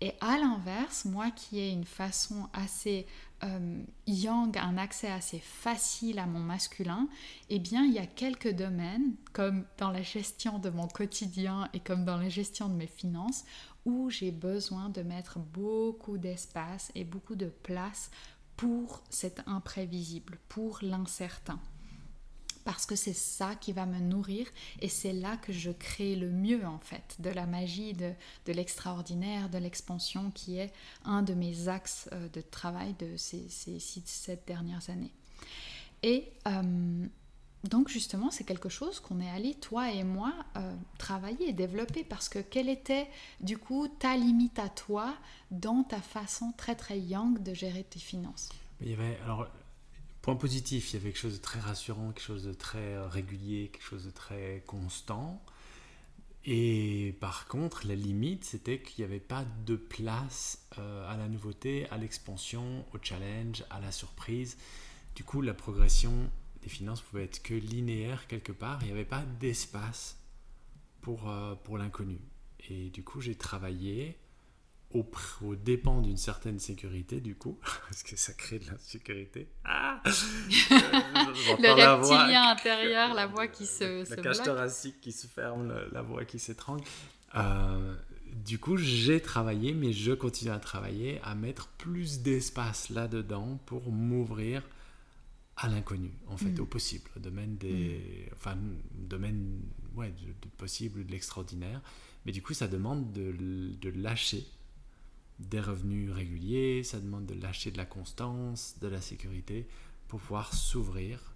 Et à l'inverse, moi qui ai une façon assez euh, yang, un accès assez facile à mon masculin, eh bien il y a quelques domaines, comme dans la gestion de mon quotidien et comme dans la gestion de mes finances, où j'ai besoin de mettre beaucoup d'espace et beaucoup de place pour cet imprévisible, pour l'incertain parce que c'est ça qui va me nourrir et c'est là que je crée le mieux en fait de la magie, de, de l'extraordinaire, de l'expansion qui est un de mes axes euh, de travail de ces, ces six, sept dernières années. Et euh, donc justement, c'est quelque chose qu'on est allé, toi et moi, euh, travailler et développer parce que quelle était du coup ta limite à toi dans ta façon très très young de gérer tes finances? Alors Point positif, il y avait quelque chose de très rassurant, quelque chose de très euh, régulier, quelque chose de très constant. Et par contre, la limite, c'était qu'il n'y avait pas de place euh, à la nouveauté, à l'expansion, au challenge, à la surprise. Du coup, la progression des finances pouvait être que linéaire quelque part. Il n'y avait pas d'espace pour, euh, pour l'inconnu. Et du coup, j'ai travaillé au, au dépend d'une certaine sécurité, du coup, parce que ça crée de l'insécurité. Ah le reptilien intérieur, la voix qui se. La cage thoracique qui se ferme, la, voix qui s'étrangle. Euh, du coup, j'ai travaillé, mais je continue à travailler, à mettre plus d'espace là-dedans pour m'ouvrir à l'inconnu, en fait, mm. au possible, au domaine des. Mm. Enfin, domaine ouais, du, possible, de l'extraordinaire. Mais du coup, ça demande de, de lâcher des revenus réguliers, ça demande de lâcher de la constance, de la sécurité pour pouvoir s'ouvrir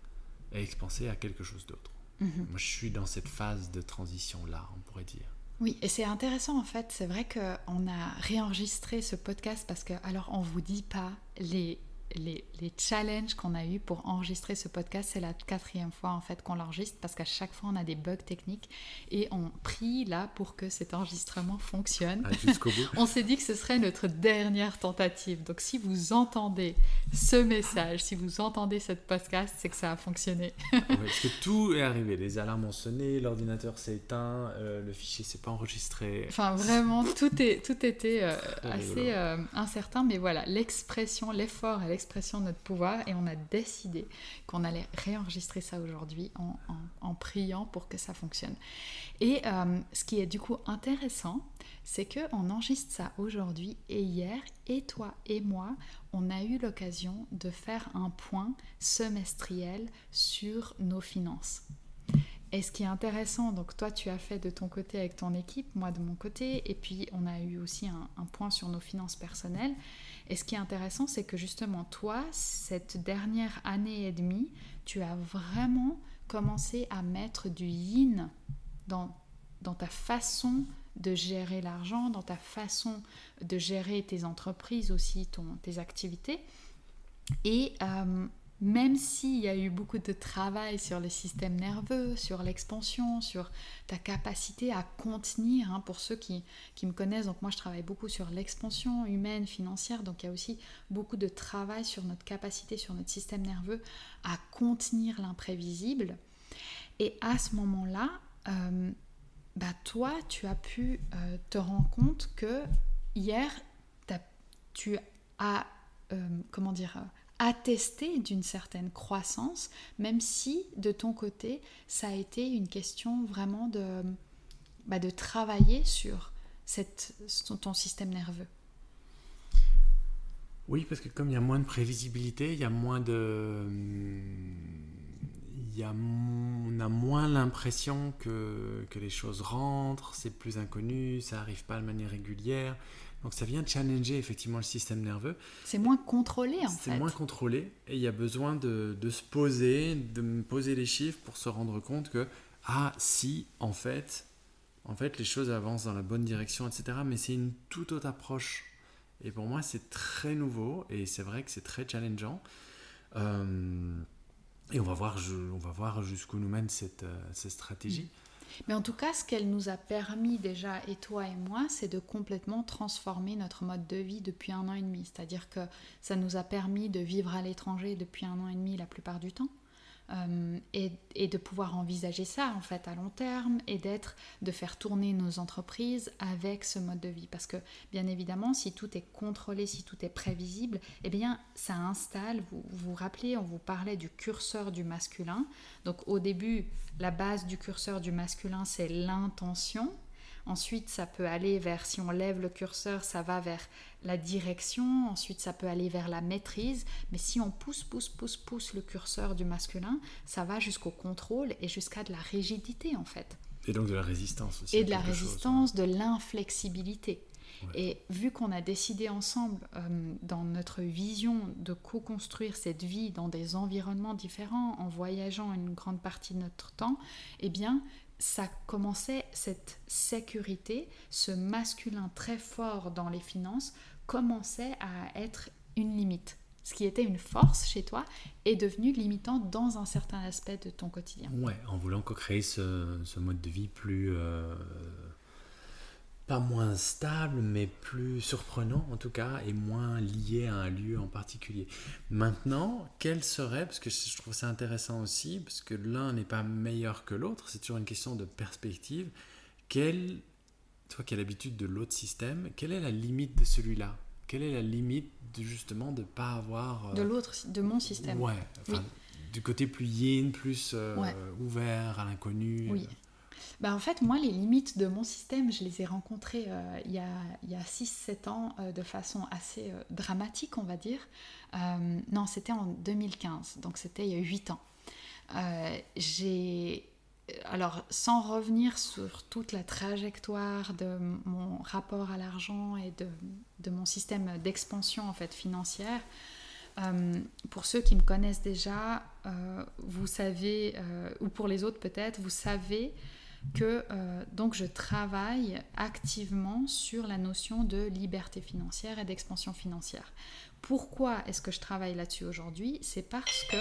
et expanser à quelque chose d'autre. Mhm. Moi, je suis dans cette phase de transition-là, on pourrait dire. Oui, et c'est intéressant en fait. C'est vrai qu'on a réenregistré ce podcast parce que, alors, on vous dit pas les les, challenges qu'on a eu pour enregistrer ce podcast, c'est la quatrième fois en fait qu'on l'enregistre parce qu'à chaque fois on a des bugs techniques et on prie là pour que cet enregistrement fonctionne. Ah, jusqu'au bout. on s'est dit que ce serait notre dernière tentative. Donc si vous entendez ce message, si vous entendez cette podcast, c'est que ça a fonctionné. parce que tout est arrivé. Les alarmes ont sonné, l'ordinateur s'est éteint, euh, le fichier s'est pas enregistré. Enfin vraiment, tout, est, tout était euh, assez euh, incertain, mais voilà, l'expression, l'effort et expression de notre pouvoir et on a décidé qu'on allait réenregistrer ça aujourd'hui en, priant pour que ça fonctionne. Et euh, ce qui est du coup intéressant, c'est qu'on enregistre ça aujourd'hui et hier, et toi et moi, on a eu l'occasion de faire un point semestriel sur nos finances. Et ce qui est intéressant, donc toi tu as fait de ton côté avec ton équipe, moi de mon côté, et puis on a eu aussi un point sur nos finances personnelles. Et ce qui est intéressant, c'est que justement, toi, cette dernière année et demie, tu as vraiment commencé à mettre du yin dans, dans ta façon de gérer l'argent, dans ta façon de gérer tes entreprises aussi, ton, tes activités. Et euh, même s'il y a eu beaucoup de travail sur le système nerveux, sur l'expansion, sur ta capacité à contenir, hein, pour ceux qui, me connaissent, donc moi je travaille beaucoup sur l'expansion humaine, financière, donc il y a aussi beaucoup de travail sur notre capacité, sur notre système nerveux à contenir l'imprévisible. Et à ce moment-là, euh, bah toi, tu as pu euh, te rendre compte que hier, tu as, euh, comment dire, attester d'une certaine croissance, même si de ton côté, ça a été une question vraiment de, bah, de travailler sur ton système nerveux. Oui, parce que comme il y a moins de prévisibilité, il y a moins de... Y a, on a moins l'impression que, que les choses rentrent, c'est plus inconnu, ça n'arrive pas de manière régulière. Donc ça vient challenger effectivement le système nerveux. C'est moins contrôlé en fait. C'est moins contrôlé et il y a besoin de, de, se poser, de me poser les chiffres pour se rendre compte que ah si en fait, en fait les choses avancent dans la bonne direction etc. Mais c'est une toute autre approche et pour moi c'est très nouveau et c'est vrai que c'est très challengeant. Euh, et on va voir, on va voir jusqu'où nous mène cette, euh, cette stratégie. Mais en tout cas, ce qu'elle nous a permis déjà, et toi et moi, c'est de complètement transformer notre mode de vie depuis un an et demi. C'est-à-dire que ça nous a permis de vivre à l'étranger depuis un an et demi la plupart du temps. Euh, et, et, de pouvoir envisager ça en fait à long terme et d'être, de faire tourner nos entreprises avec ce mode de vie. Parce que bien évidemment, si tout est contrôlé, si tout est prévisible, eh bien ça installe, vous vous rappelez, on vous parlait du curseur du masculin. Donc au début, la base du curseur du masculin, c'est l'intention. Ensuite, ça peut aller vers, si on lève le curseur, ça va vers la direction. Ensuite, ça peut aller vers la maîtrise. Mais si on pousse, pousse, pousse, pousse le curseur du masculin, ça va jusqu'au contrôle et jusqu'à de la rigidité, en fait. Et donc de la résistance aussi. Et de la résistance, de l'inflexibilité. Et vu qu'on a décidé ensemble, euh, dans notre vision, de co-construire cette vie dans des environnements différents, en voyageant une grande partie de notre temps, eh bien, ça commençait cette sécurité, ce masculin très fort dans les finances commençait à être une limite. Ce qui était une force chez toi est devenu limitant dans un certain aspect de ton quotidien. Ouais, en voulant co-créer ce, mode de vie plus euh, pas moins stable, mais plus surprenant en tout cas, et moins lié à un lieu en particulier. Maintenant, quel serait, parce que je trouve ça intéressant aussi, parce que l'un n'est pas meilleur que l'autre, c'est toujours une question de perspective, quel, toi qui as l'habitude de l'autre système, quelle est la limite de celui-là? Quelle est la limite de, justement de ne pas avoir... Euh, de l'autre, de mon système. Ouais, du côté plus yin, plus euh, ouvert à l'inconnu. Oui. Bah, en fait, moi, les limites de mon système, je les ai rencontrées euh, il y a, a 6-7 ans euh, de façon assez euh, dramatique, on va dire. non, c'était en 2015, donc c'était il y a 8 ans. j'ai alors, sans revenir sur toute la trajectoire de mon rapport à l'argent et de, de, mon système d'expansion en fait financière, pour ceux qui me connaissent déjà, vous savez, ou pour les autres peut-être, vous savez que euh, donc je travaille activement sur la notion de liberté financière et d'expansion financière. Pourquoi est-ce que je travaille là-dessus aujourd'hui? C'est parce que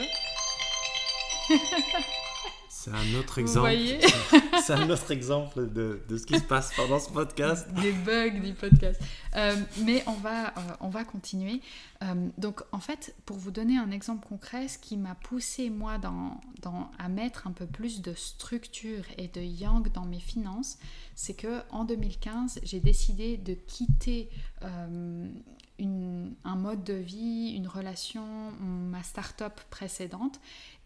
C'est un autre exemple. C'est un autre exemple de, de, ce qui se passe pendant ce podcast. Des bugs du podcast. Euh, mais on va, euh, on va continuer. Euh, donc, en fait, pour vous donner un exemple concret, ce qui m'a poussé, moi, dans, dans, à mettre un peu plus de structure et de yang dans mes finances, c'est que en 2015, j'ai décidé de quitter une, un mode de vie, une relation, ma start-up précédente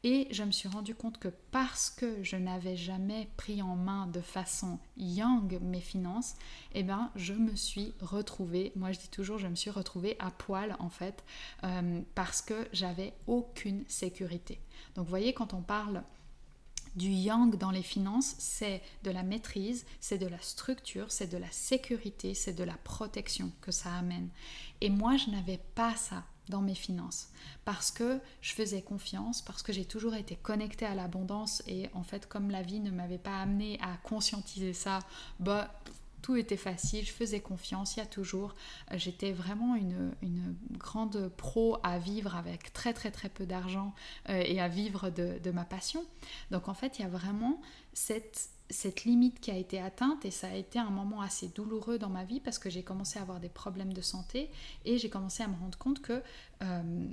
et je me suis rendu compte que parce que je n'avais jamais pris en main de façon young mes finances, eh ben, je me suis retrouvée, moi je dis toujours, je me suis retrouvée à poil en fait, euh, parce que j'avais aucune sécurité. Donc vous voyez, quand on parle du yang dans les finances, c'est de la maîtrise, c'est de la structure, c'est de la sécurité, c'est de la protection que ça amène. Et moi, je n'avais pas ça dans mes finances. Parce que je faisais confiance, parce que j'ai toujours été connectée à l'abondance et en fait comme la vie ne m'avait pas amené à conscientiser ça, bah tout était facile, je faisais confiance, il y a toujours. Euh, j'étais vraiment une, grande pro à vivre avec très très très peu d'argent euh, et à vivre de, ma passion. Donc en fait, il y a vraiment cette, cette limite qui a été atteinte et ça a été un moment assez douloureux dans ma vie parce que j'ai commencé à avoir des problèmes de santé et j'ai commencé à me rendre compte que euh,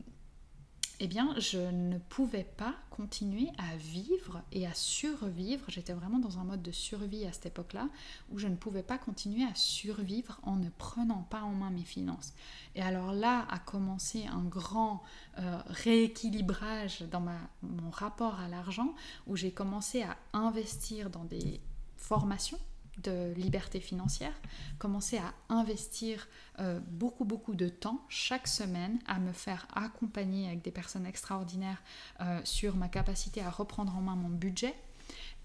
eh bien, je ne pouvais pas continuer à vivre et à survivre. J'étais vraiment dans un mode de survie à cette époque-là, où je ne pouvais pas continuer à survivre en ne prenant pas en main mes finances. Et alors là a commencé un grand euh, rééquilibrage dans mon rapport à l'argent, où j'ai commencé à investir dans des formations de liberté financière, commencer à investir euh, beaucoup beaucoup de temps chaque semaine à me faire accompagner avec des personnes extraordinaires euh, sur ma capacité à reprendre en main mon budget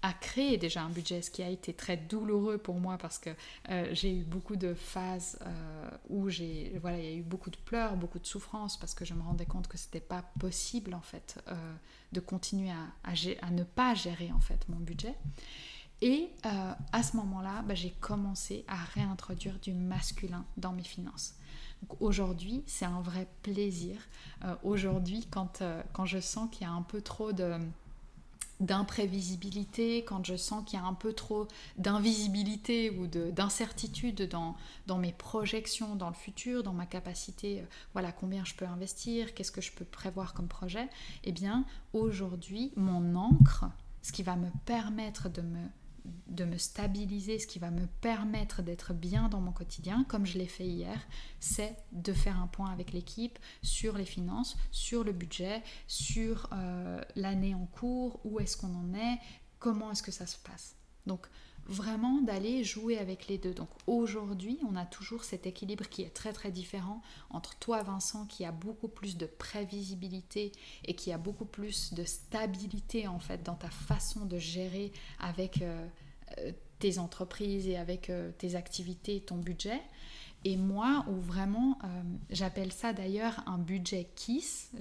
à créer déjà un budget, ce qui a été très douloureux pour moi parce que euh, j'ai eu beaucoup de phases où j'ai voilà, il y a eu beaucoup de pleurs, beaucoup de souffrances parce que je me rendais compte que c'était pas possible en fait de continuer à, à, ne pas gérer en fait mon budget. Et euh, à ce moment-là, bah, j'ai commencé à réintroduire du masculin dans mes finances. Aujourd'hui, c'est un vrai plaisir. Euh, aujourd'hui, quand, euh, quand je sens qu'il y a un peu trop de d'imprévisibilité, quand je sens qu'il y a un peu trop d'invisibilité ou d'incertitude dans, dans mes projections dans le futur, dans ma capacité, voilà, combien je peux investir, qu'est-ce que je peux prévoir comme projet, eh bien, aujourd'hui, mon encre, ce qui va me permettre de me de me stabiliser, ce qui va me permettre d'être bien dans mon quotidien, comme je l'ai fait hier, c'est de faire un point avec l'équipe sur les finances, sur le budget, sur euh, l'année en cours, où est-ce qu'on en est, comment est-ce que ça se passe. Donc vraiment d'aller jouer avec les deux. Donc aujourd'hui, on a toujours cet équilibre qui est très très différent entre toi Vincent qui a beaucoup plus de prévisibilité et qui a beaucoup plus de stabilité en fait dans ta façon de gérer avec euh, euh, tes entreprises et avec euh, tes activités, ton budget. Et moi, où vraiment, euh, j'appelle ça d'ailleurs un budget KISS,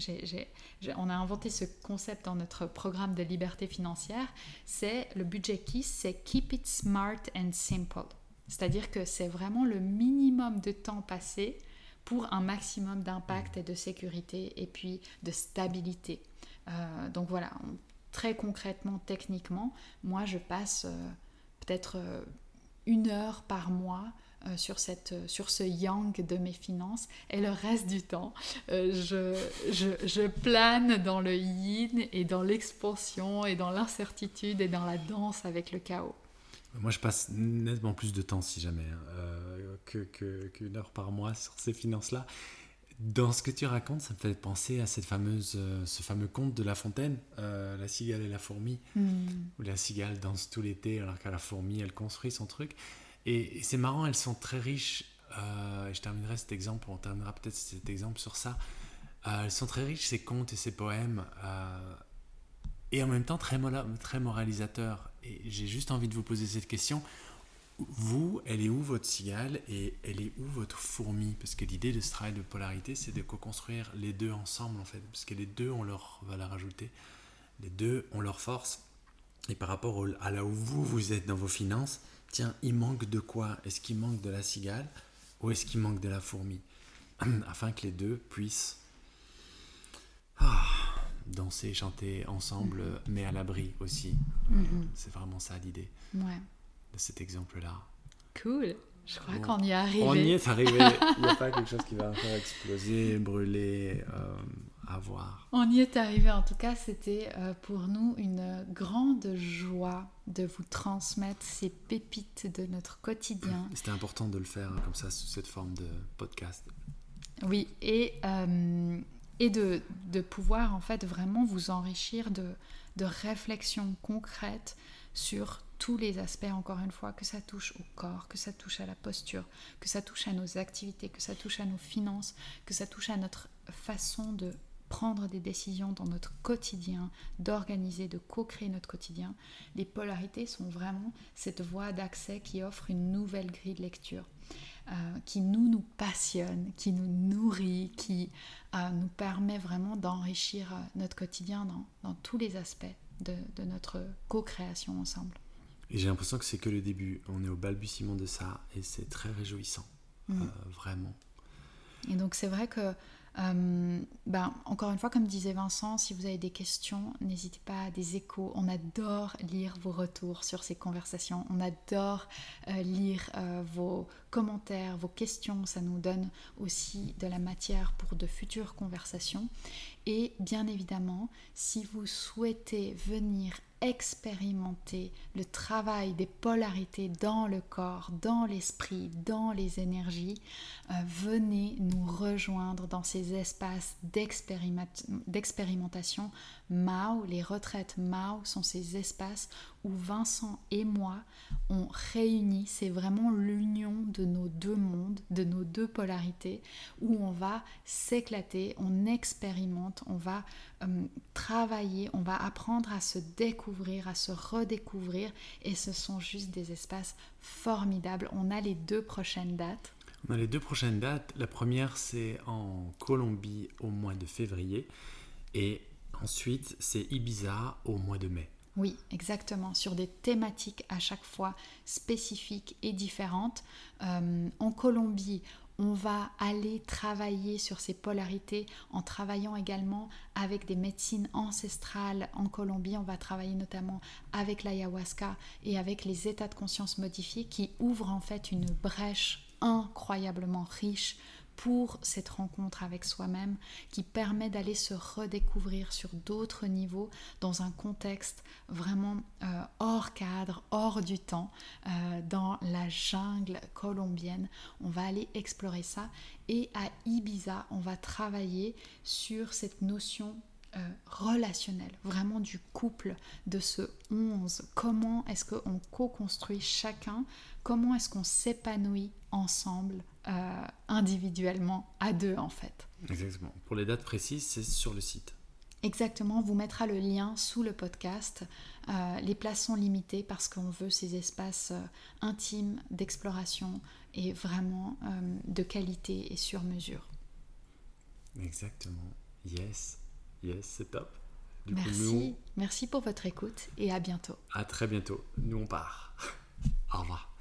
on a inventé ce concept dans notre programme de liberté financière, c'est le budget KISS, c'est Keep it smart and simple. C'est-à-dire que c'est vraiment le minimum de temps passé pour un maximum d'impact et de sécurité et puis de stabilité. donc voilà, très concrètement, techniquement, moi je passe peut-être euh, une heure par mois euh, sur, cette, euh, sur ce yang de mes finances et le reste du temps, je, je, je, plane dans le yin et dans l'expansion et dans l'incertitude et dans la danse avec le chaos. Moi, je passe nettement plus de temps, si jamais, hein, qu'une que, heure par mois sur ces finances-là. Dans ce que tu racontes, ça me fait penser à cette fameuse, euh, ce fameux conte de La Fontaine, euh, La cigale et la fourmi, hmm. où la cigale danse tout l'été alors qu'à la fourmi, elle construit son truc. Et, c'est marrant, elles sont très riches. Euh, et je terminerai cet exemple, on terminera peut-être cet exemple sur ça. elles sont très riches, ces contes et ces poèmes, et en même temps très, très moralisateurs. Et j'ai juste envie de vous poser cette question vous, elle est où votre cigale et elle est où votre fourmi? Parce que l'idée de ce travail de polarité, c'est de co-construire les deux ensemble, en fait. Parce que les deux ont leur valeur ajoutée, les deux ont leur force. Et par rapport à là où vous, vous êtes dans vos finances, tiens, il manque de quoi? Est-ce qu'il manque de la cigale ou est-ce qu'il manque de la fourmi? Afin que les deux puissent ah, danser, chanter ensemble, mm-hmm. mais à l'abri aussi. Mm-hmm. C'est vraiment ça l'idée. Ouais de cet exemple-là. Cool. Je crois qu'on y est arrivé. On y est arrivé. Il n'y a pas quelque chose qui va encore exploser, brûler, euh, On y est arrivé. En tout cas, c'était euh, pour nous une grande joie de vous transmettre ces pépites de notre quotidien. C'était important de le faire comme ça, sous cette forme de podcast. Oui, et, euh, et de, de, pouvoir en fait vraiment vous enrichir de, de réflexions concrètes sur tous les aspects, encore une fois, que ça touche au corps, que ça touche à la posture, que ça touche à nos activités, que ça touche à nos finances, que ça touche à notre façon de prendre des décisions dans notre quotidien, d'organiser, de co-créer notre quotidien. Les polarités sont vraiment cette voie d'accès qui offre une nouvelle grille de lecture. Euh, qui nous nous passionne, qui nous nourrit, qui euh, nous permet vraiment d'enrichir euh, notre quotidien dans, tous les aspects de notre co-création ensemble. Et j'ai l'impression que c'est que le début. On est au balbutiement de ça et c'est très réjouissant, mm. euh, vraiment. Et donc c'est vrai que, euh, ben, encore une fois, comme disait Vincent, si vous avez des questions, n'hésitez pas à des échos. On adore lire vos retours sur ces conversations. On adore euh, lire vos commentaires, vos questions. Ça nous donne aussi de la matière pour de futures conversations. Et bien évidemment, si vous souhaitez venir expérimenter le travail des polarités dans le corps, dans l'esprit, dans les énergies, euh, venez nous rejoindre dans ces espaces d'expérimentation. Mao, les retraites Mao sont ces espaces où Vincent et moi, on réunit, c'est vraiment l'union de nos deux mondes, de nos deux polarités, où on va s'éclater, on expérimente, on va euh, travailler, on va apprendre à se découvrir, à se redécouvrir, et ce sont juste des espaces formidables. On a les deux prochaines dates. On a les deux prochaines dates. La première, c'est en Colombie au mois de février, et ensuite, c'est Ibiza au mois de mai. Oui, exactement, sur des thématiques à chaque fois spécifiques et différentes. Euh, en Colombie, On va aller travailler sur ces polarités en travaillant également avec des médecines ancestrales en Colombie. On va travailler notamment avec l'ayahuasca et avec les états de conscience modifiés qui ouvrent en fait une brèche incroyablement riche pour cette rencontre avec soi-même qui permet d'aller se redécouvrir sur d'autres niveaux dans un contexte vraiment euh, hors cadre, hors du temps, euh, dans la jungle colombienne. On va aller explorer ça et à Ibiza, on va travailler sur cette notion euh, relationnelle, vraiment du couple, de ce 11. Comment est-ce qu'on co-construit chacun? Comment est-ce qu'on s'épanouit ensemble euh, individuellement, à deux en fait. Exactement. Pour les dates précises, c'est sur le site. Exactement, on vous mettra le lien sous le podcast. Euh, les places sont limitées parce qu'on veut ces espaces euh, intimes d'exploration et vraiment de qualité et sur mesure. Exactement. Yes, yes, c'est top. merci, merci pour votre écoute et à bientôt. À très bientôt. Nous on part. Au revoir.